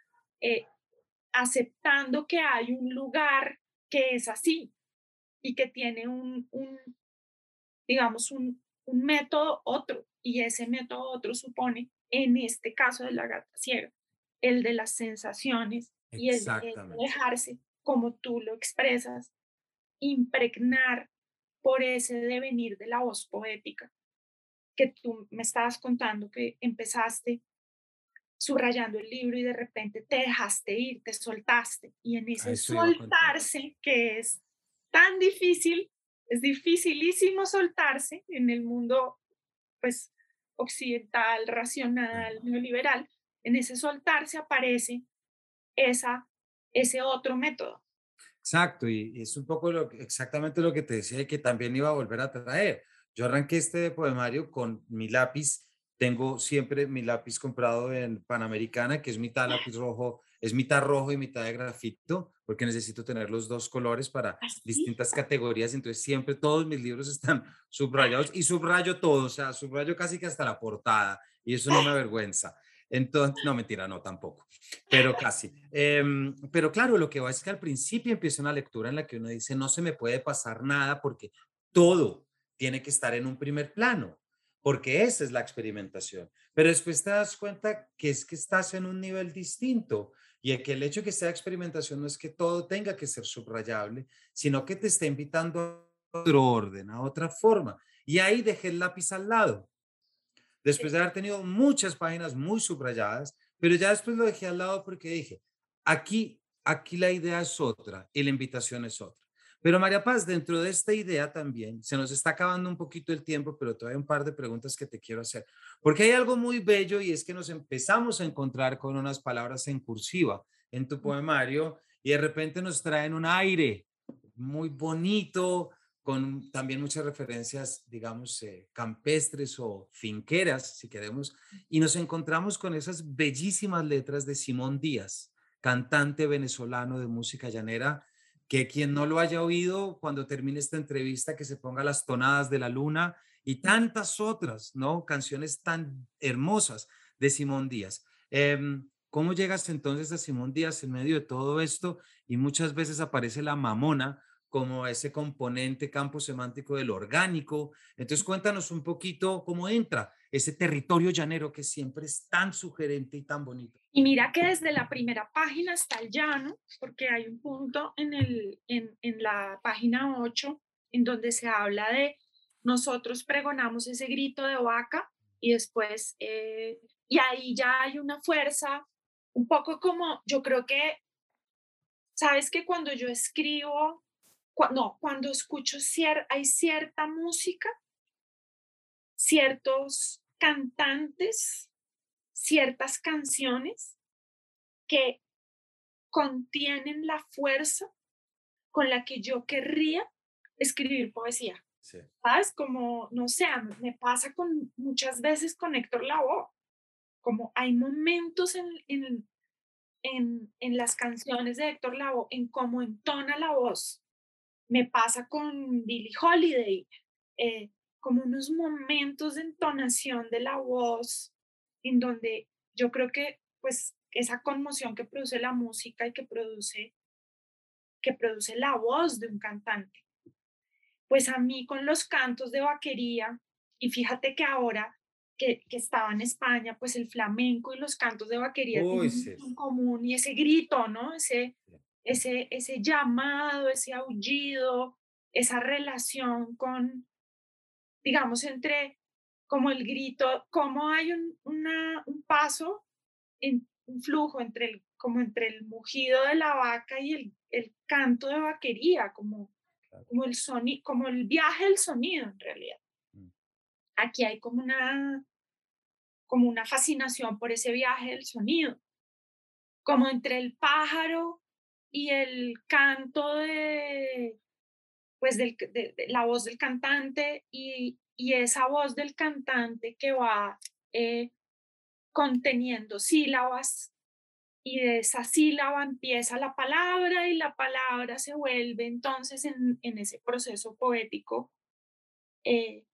Aceptando que hay un lugar que es así y que tiene un, digamos, un, método otro, y ese método otro supone, en este caso de la gata ciega, el de las sensaciones y el de dejarse, como tú lo expresas, impregnar por ese devenir de la voz poética que tú me estabas contando que empezaste subrayando el libro y de repente te dejaste ir, te soltaste. Y en ese soltarse, que es tan difícil, es dificilísimo soltarse en el mundo pues occidental, racional, neoliberal, en ese soltarse aparece esa, ese otro método.
Exacto, y es un poco lo, exactamente lo que te decía y que también iba a volver a traer. Yo arranqué este poemario con mi lápiz tengo siempre mi lápiz comprado en Panamericana, que es mitad lápiz rojo, es mitad rojo y mitad de grafito, porque necesito tener los dos colores para ¿Ah, distintas categorías. Entonces siempre todos mis libros están subrayados y subrayo todo, o sea, subrayo casi que hasta la portada y eso no me avergüenza. Entonces, no, mentira, no, tampoco, pero casi. Em, pero claro, lo que va es que al principio empieza una lectura en la que uno dice, no se me puede pasar nada porque todo tiene que estar en un primer plano porque esa es la experimentación. Pero después te das cuenta que es que estás en un nivel distinto y que el hecho de que sea experimentación no es que todo tenga que ser subrayable, sino que te está invitando a otro orden, a otra forma. Y ahí dejé el lápiz al lado. Después de haber tenido muchas páginas muy subrayadas, pero ya después lo dejé al lado porque dije, aquí, aquí la idea es otra y la invitación es otra. Pero María Paz, dentro de esta idea también, se nos está acabando un poquito el tiempo, pero todavía un par de preguntas que te quiero hacer. Porque hay algo muy bello y es que nos empezamos a encontrar con unas palabras en cursiva en tu poemario y de repente nos traen un aire muy bonito, con también muchas referencias, digamos, eh, campestres o finqueras, si queremos, y nos encontramos con esas bellísimas letras de Simón Díaz, cantante venezolano de música llanera, que quien no lo haya oído cuando termine esta entrevista, que se ponga las tonadas de la luna y tantas otras, ¿no? Canciones tan hermosas de Simón Díaz. Em, ¿Cómo llegas entonces a Simón Díaz en medio de todo esto? Y muchas veces aparece la mamona como ese componente campo semántico del orgánico. Entonces cuéntanos un poquito cómo entra ese territorio llanero que siempre es tan sugerente y tan bonito.
Y mira que desde la primera página está el llano, porque hay un punto en, el, en, en la página 8 en donde se habla de nosotros pregonamos ese grito de vaca y después, eh, y ahí ya hay una fuerza, un poco como, yo creo que, sabes que cuando yo escribo no, cuando escucho cier hay cierta música ciertos cantantes, ciertas canciones que contienen la fuerza con la que yo querría escribir poesía. ¿Sabes? Como, no sé, me pasa con muchas veces con Héctor Lavoe, como hay momentos en, en, en, en las canciones de Héctor Lavoe, en cómo entona la voz. Me pasa con Billie Holiday, eh, como unos momentos de entonación de la voz, en donde yo creo que pues esa conmoción que produce la música y que produce, que produce la voz de un cantante. Pues a mí con los cantos de vaquería, y fíjate que ahora que, que estaba en España, pues el flamenco y los cantos de vaquería tienen en común y ese grito, ¿no? Ese, ese, ese llamado, ese aullido, esa relación con, digamos, entre como el grito, como hay un, una, un paso, en, un flujo entre el, como entre el mugido de la vaca y el, el canto de vaquería, como, como, el sonido, como el viaje del sonido en realidad. Mm. Aquí hay como una, como una fascinación por ese viaje del sonido, como entre el pájaro y el canto de, pues de, la voz del cantante y, y, esa voz del cantante que va eh, conteniendo sílabas y de esa sílaba empieza la palabra y la palabra se vuelve entonces en, en ese proceso poético, eh,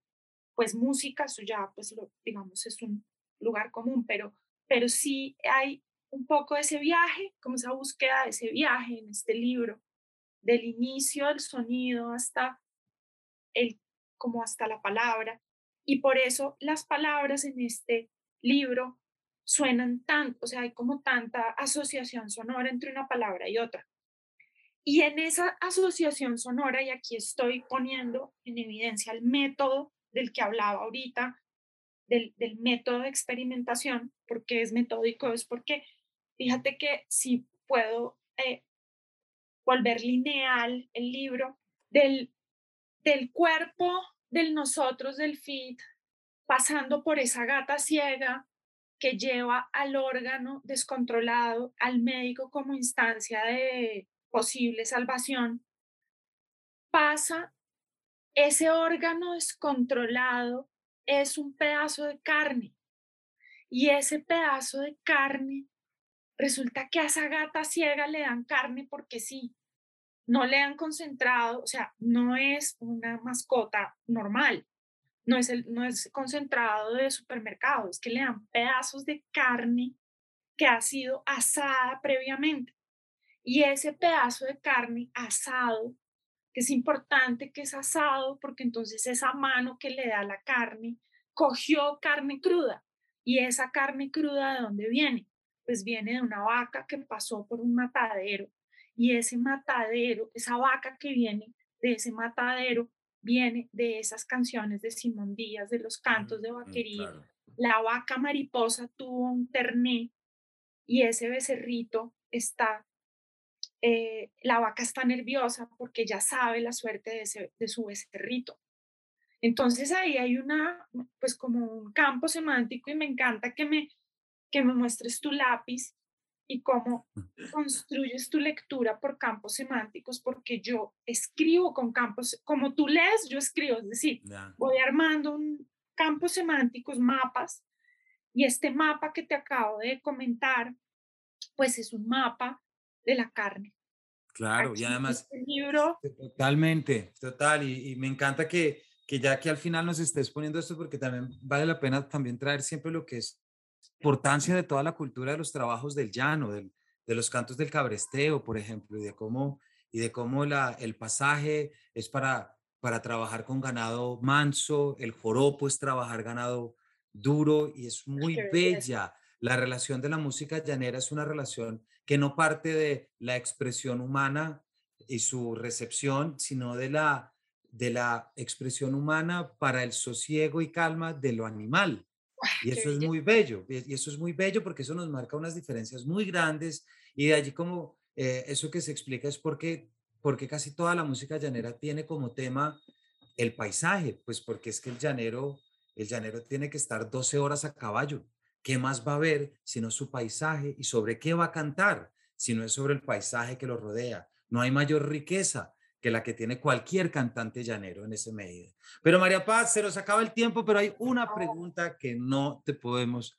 pues música, eso ya pues lo, digamos es un lugar común, pero, pero sí hay un poco de ese viaje, como esa búsqueda de ese viaje en este libro del inicio del sonido hasta el, como hasta la palabra. Y por eso las palabras en este libro suenan tan, o sea, hay como tanta asociación sonora entre una palabra y otra. Y en esa asociación sonora, y aquí estoy poniendo en evidencia el método del que hablaba ahorita, del, del método de experimentación, porque es metódico, es porque fíjate que si puedo eh, volver lineal el libro, del, del cuerpo del nosotros, del fit, pasando por esa gata ciega que lleva al órgano descontrolado, al médico como instancia de posible salvación, pasa ese órgano descontrolado es un pedazo de carne. Y ese pedazo de carne resulta que a esa gata ciega le dan carne porque sí, no le han concentrado, o sea, no es una mascota normal, no es, el, no es concentrado de supermercado, es que le dan pedazos de carne que ha sido asada previamente. Y ese pedazo de carne asado, que es importante que es asado, porque entonces esa mano que le da la carne cogió carne cruda. ¿Y esa carne cruda de dónde viene? Pues viene de una vaca que pasó por un matadero y ese matadero, esa vaca que viene de ese matadero, viene de esas canciones de Simón Díaz, de los cantos de vaquería. La vaca mariposa tuvo un terné y ese becerrito está, eh, la vaca está nerviosa porque ya sabe la suerte de, de su becerrito. Entonces ahí hay una, pues como un campo semántico y me encanta que me, que me muestres tu lápiz y cómo mm. construyes tu lectura por campos semánticos, porque yo escribo con campos, como tú lees, yo escribo, es decir, voy armando un campos semánticos, mapas, y este mapa que te acabo de comentar, pues es un mapa de la carne.
Claro, y además... Este libro... Totalmente, total, y, y me encanta que, que ya que al final nos estés poniendo esto, porque también vale la pena también traer siempre lo que es importancia de toda la cultura de los trabajos del llano, del, de los cantos del cabresteo, por ejemplo, y de cómo, y de cómo la, el pasaje es para, para trabajar con ganado manso, el joropo es trabajar ganado duro y es muy bella. La relación de la música llanera es una relación que no parte de la expresión humana y su recepción, sino de la, de la expresión humana para el sosiego y calma de lo animal. Y eso es muy bello, y eso es muy bello porque eso nos marca unas diferencias muy grandes y de allí como eh, eso que se explica es porque, porque casi toda la música llanera tiene como tema el paisaje, pues porque es que el llanero el llanero tiene que estar 12 horas a caballo. ¿Qué más va a ver sino su paisaje y sobre qué va a cantar si no es sobre el paisaje que lo rodea? No hay mayor riqueza que la que tiene cualquier cantante llanero en ese medio. Pero María Paz, se nos acaba el tiempo, pero hay una pregunta que no te podemos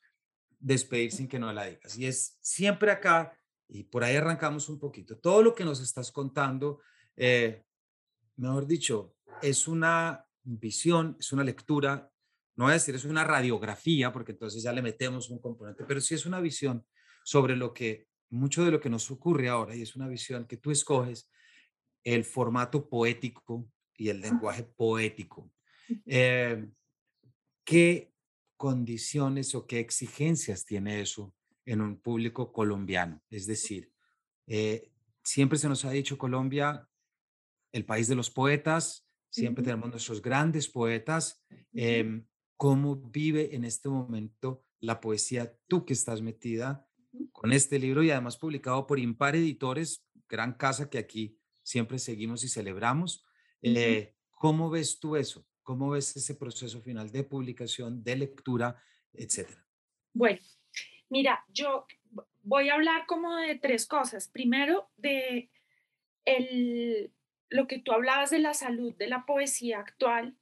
despedir sin que no la digas. Y es siempre acá, y por ahí arrancamos un poquito, todo lo que nos estás contando, eh, mejor dicho, es una visión, es una lectura, no voy a decir es una radiografía, porque entonces ya le metemos un componente, pero sí es una visión sobre lo que, mucho de lo que nos ocurre ahora, y es una visión que tú escoges el formato poético y el lenguaje poético. Eh, ¿Qué condiciones o qué exigencias tiene eso en un público colombiano? Es decir, eh, siempre se nos ha dicho Colombia, el país de los poetas, siempre tenemos nuestros grandes poetas. Em, ¿Cómo vive en este momento la poesía tú que estás metida con este libro y además publicado por Impar Editores, gran casa que aquí siempre seguimos y celebramos. Eh, ¿Cómo ves tú eso? ¿Cómo ves ese proceso final de publicación, de lectura, etcétera?
Bueno, mira, yo voy a hablar como de tres cosas. Primero, de el, lo que tú hablabas de la salud de la poesía actual.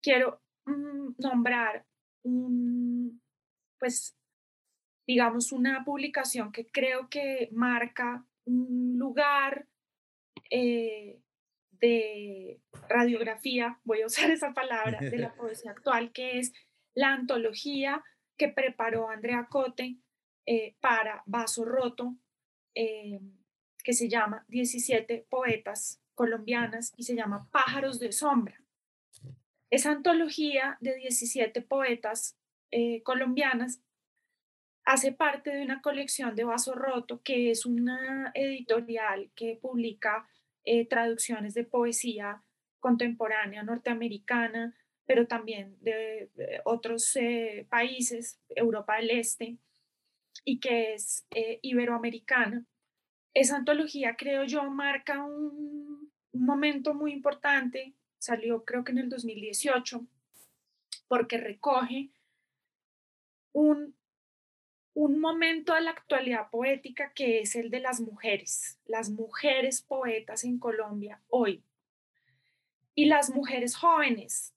Quiero mm, nombrar un, pues, digamos, una publicación que creo que marca un lugar eh, de radiografía, voy a usar esa palabra, de la poesía actual, que es la antología que preparó Andrea Cote eh, para Vaso Roto, eh, que se llama 17 poetas colombianas y se llama Pájaros de Sombra. Esa antología de 17 poetas colombianas hace parte de una colección de Vaso Roto, que es una editorial que publica eh, traducciones de poesía contemporánea norteamericana, pero también de, otros eh, países, Europa del Este, y que es eh, iberoamericana. Esa antología, creo yo, marca un, un momento muy importante, salió creo que en el 2018, porque recoge un un momento de la actualidad poética que es el de las mujeres, las mujeres poetas en Colombia hoy. Y las mujeres jóvenes,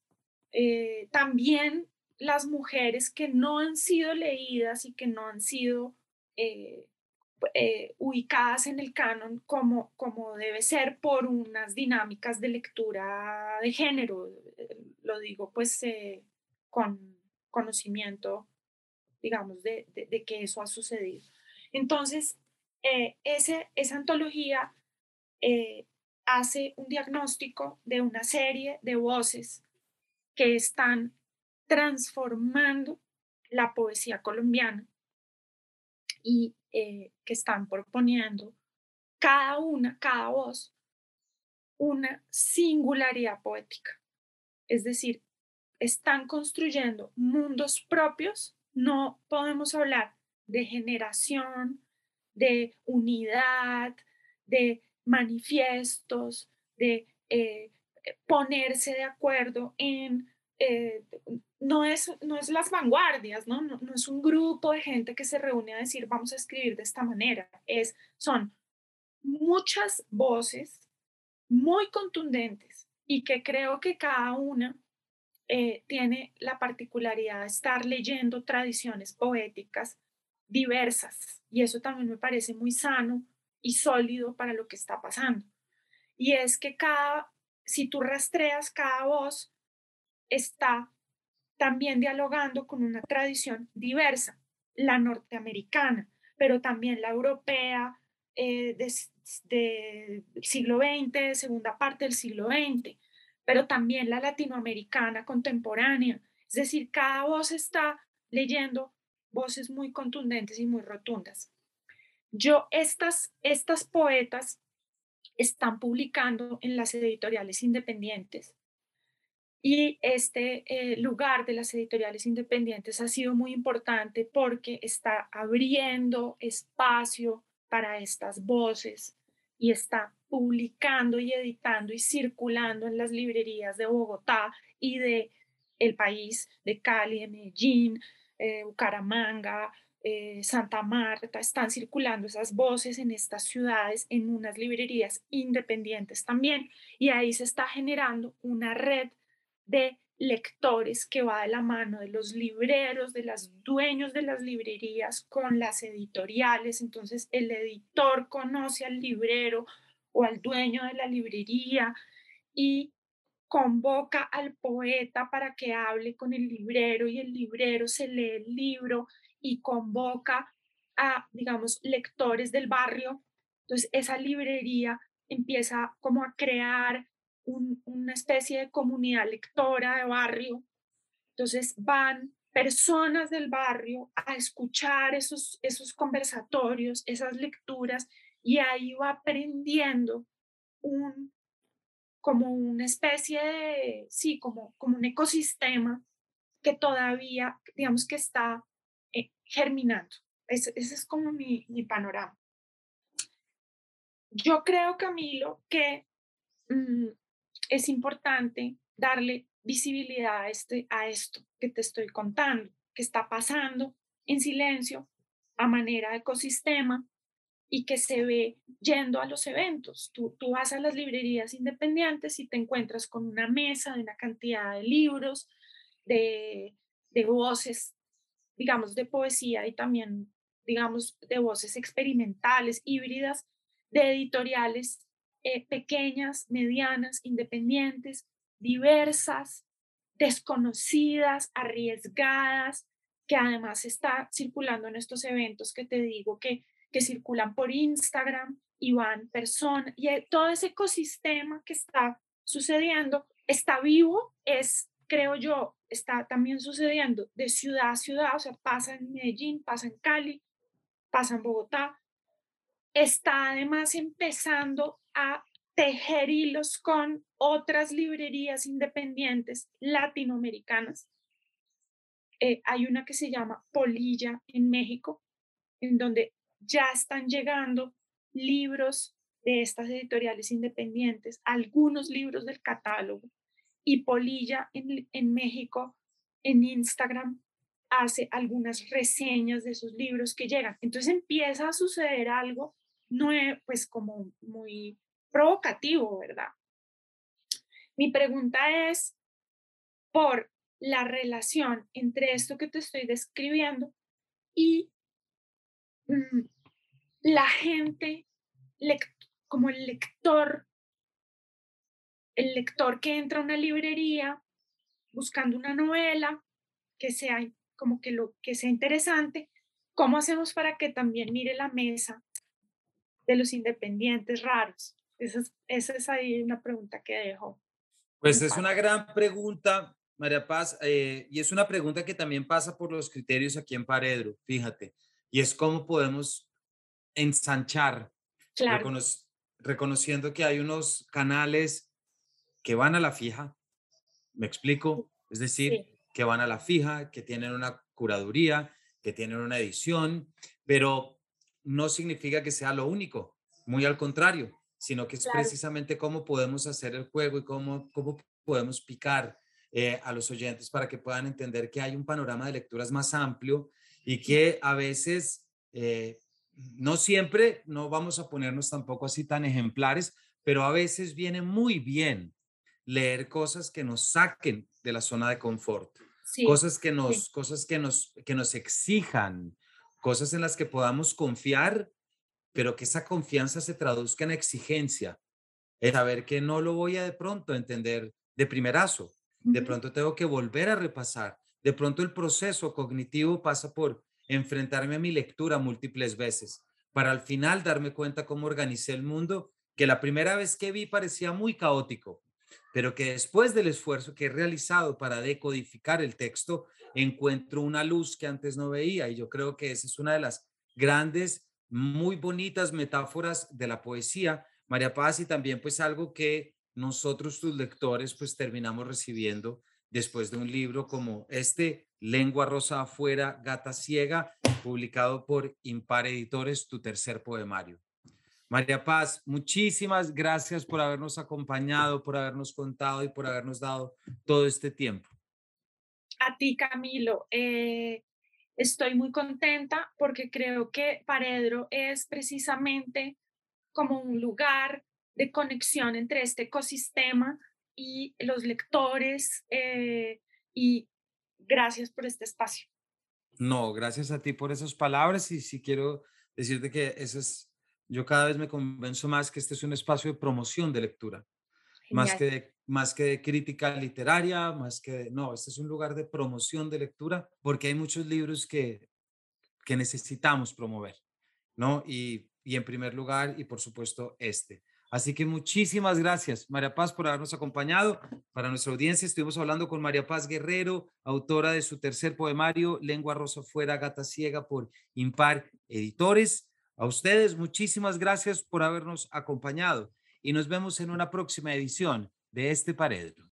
eh, también las mujeres que no han sido leídas y que no han sido eh, eh, ubicadas en el canon como, como debe ser por unas dinámicas de lectura de género, lo digo pues con conocimiento digamos, de, que eso ha sucedido. Entonces, eh, esa antología eh, hace un diagnóstico de una serie de voces que están transformando la poesía colombiana y eh, que están proponiendo cada una, cada voz, una singularidad poética. Es decir, están construyendo mundos propios no podemos hablar de generación, de unidad, de manifiestos, de eh, ponerse de acuerdo en... Eh, no, es, no es las vanguardias, ¿no? ¿no? es un grupo de gente que se reúne a decir vamos a escribir de esta manera, es, son muchas voces muy contundentes y que creo que cada una eh, tiene la particularidad de estar leyendo tradiciones poéticas diversas y eso también me parece muy sano y sólido para lo que está pasando. Y es que cada, si tú rastreas cada voz, está también dialogando con una tradición diversa, la norteamericana, pero también la europea eh, del siglo XX, segunda parte del siglo XX, pero también la latinoamericana contemporánea. Es decir, cada voz está leyendo voces muy contundentes y muy rotundas. Yo, estas, estas poetas están publicando en las editoriales independientes y este eh, lugar de las editoriales independientes ha sido muy importante porque está abriendo espacio para estas voces y está publicando y editando y circulando en las librerías de Bogotá y de el país, de Cali, de Medellín, eh, Bucaramanga, eh, Santa Marta, están circulando esas voces en estas ciudades, en unas librerías independientes también, y ahí se está generando una red de lectores que va de la mano de los libreros, de los dueños de las librerías con las editoriales. Entonces el editor conoce al librero o al dueño de la librería y convoca al poeta para que hable con el librero y el librero se lee el libro y convoca a, digamos, lectores del barrio. Entonces esa librería empieza como a crear una especie de comunidad lectora de barrio. Entonces van personas del barrio a escuchar esos, esos conversatorios, esas lecturas, y ahí va aprendiendo un, como una especie de, sí, como, como un ecosistema que todavía, digamos que está eh, germinando. Ese, ese, es como mi, mi, panorama. Yo creo, Camilo, que mm, es importante darle visibilidad a, este, a esto que te estoy contando, que está pasando en silencio a manera de ecosistema y que se ve yendo a los eventos. Tú, tú vas a las librerías independientes y te encuentras con una mesa de una cantidad de libros, de, de voces, digamos, de poesía y también, digamos, de voces experimentales, híbridas, de editoriales eh, pequeñas, medianas, independientes, diversas, desconocidas, arriesgadas, que además está circulando en estos eventos que te digo que, circulan por Instagram y van personas, y eh, todo ese ecosistema que está sucediendo está vivo, es, creo yo, está también sucediendo de ciudad a ciudad, o sea, pasa en Medellín, pasa en Cali, pasa en Bogotá, está además empezando a tejer hilos con otras librerías independientes latinoamericanas. Eh, hay una que se llama Polilla en México, en donde ya están llegando libros de estas editoriales independientes, algunos libros del catálogo. Y Polilla en, en México, en Instagram, hace algunas reseñas de esos libros que llegan. Entonces empieza a suceder algo no es pues como muy provocativo, ¿verdad? Mi pregunta es por la relación entre esto que te estoy describiendo y la gente, como el lector, el lector que entra a una librería buscando una novela que sea como que lo que sea interesante, ¿cómo hacemos para que también mire la mesa de los independientes raros? Esa es, esa es ahí una pregunta que dejo.
Pues es una gran pregunta, María Paz, eh, y es una pregunta que también pasa por los criterios aquí en Paredro, fíjate, y es cómo podemos ensanchar, claro. reconociendo que hay unos canales que van a la fija, me explico, es decir, que van a la fija, que tienen una curaduría, que tienen una edición, pero no significa que sea lo único, muy al contrario, sino que es precisamente cómo podemos hacer el juego y cómo, cómo podemos picar eh, a los oyentes para que puedan entender que hay un panorama de lecturas más amplio y que a veces, eh, no siempre, no vamos a ponernos tampoco así tan ejemplares, pero a veces viene muy bien leer cosas que nos saquen de la zona de confort, cosas que nos, cosas que nos, que nos exijan, cosas en las que podamos confiar, pero que esa confianza se traduzca en exigencia, es saber que no lo voy a de pronto entender de primerazo, de pronto tengo que volver a repasar, de pronto el proceso cognitivo pasa por enfrentarme a mi lectura múltiples veces, para al final darme cuenta cómo organicé el mundo, que la primera vez que vi parecía muy caótico, pero que después del esfuerzo que he realizado para decodificar el texto, encuentro una luz que antes no veía. Y yo creo que esa es una de las grandes, muy bonitas metáforas de la poesía, María Paz, y también pues algo que nosotros, tus lectores, pues terminamos recibiendo después de un libro como este, Lengua Rosa Afuera, Gata Ciega, publicado por Impar Editores, tu tercer poemario. María Paz, muchísimas gracias por habernos acompañado, por habernos contado y por habernos dado todo este tiempo.
A ti, Camilo. Eh, estoy muy contenta porque creo que Paredro es precisamente como un lugar de conexión entre este ecosistema y los lectores. Eh, y gracias por este espacio.
No, gracias a ti por esas palabras y sí quiero decirte que eso es, yo cada vez me convenzo más que este es un espacio de promoción de lectura, más que de, más que de crítica literaria, más que no, este es un lugar de promoción de lectura porque hay muchos libros que, que necesitamos promover, ¿no? Y, y en primer lugar, y por supuesto, este. Así que muchísimas gracias, María Paz, por habernos acompañado. Para nuestra audiencia estuvimos hablando con María Paz Guerrero, autora de su tercer poemario, Lengua Rosa Fuera, Gata Ciega, por Impar Editores. A ustedes, muchísimas gracias por habernos acompañado y nos vemos en una próxima edición de este Paredro.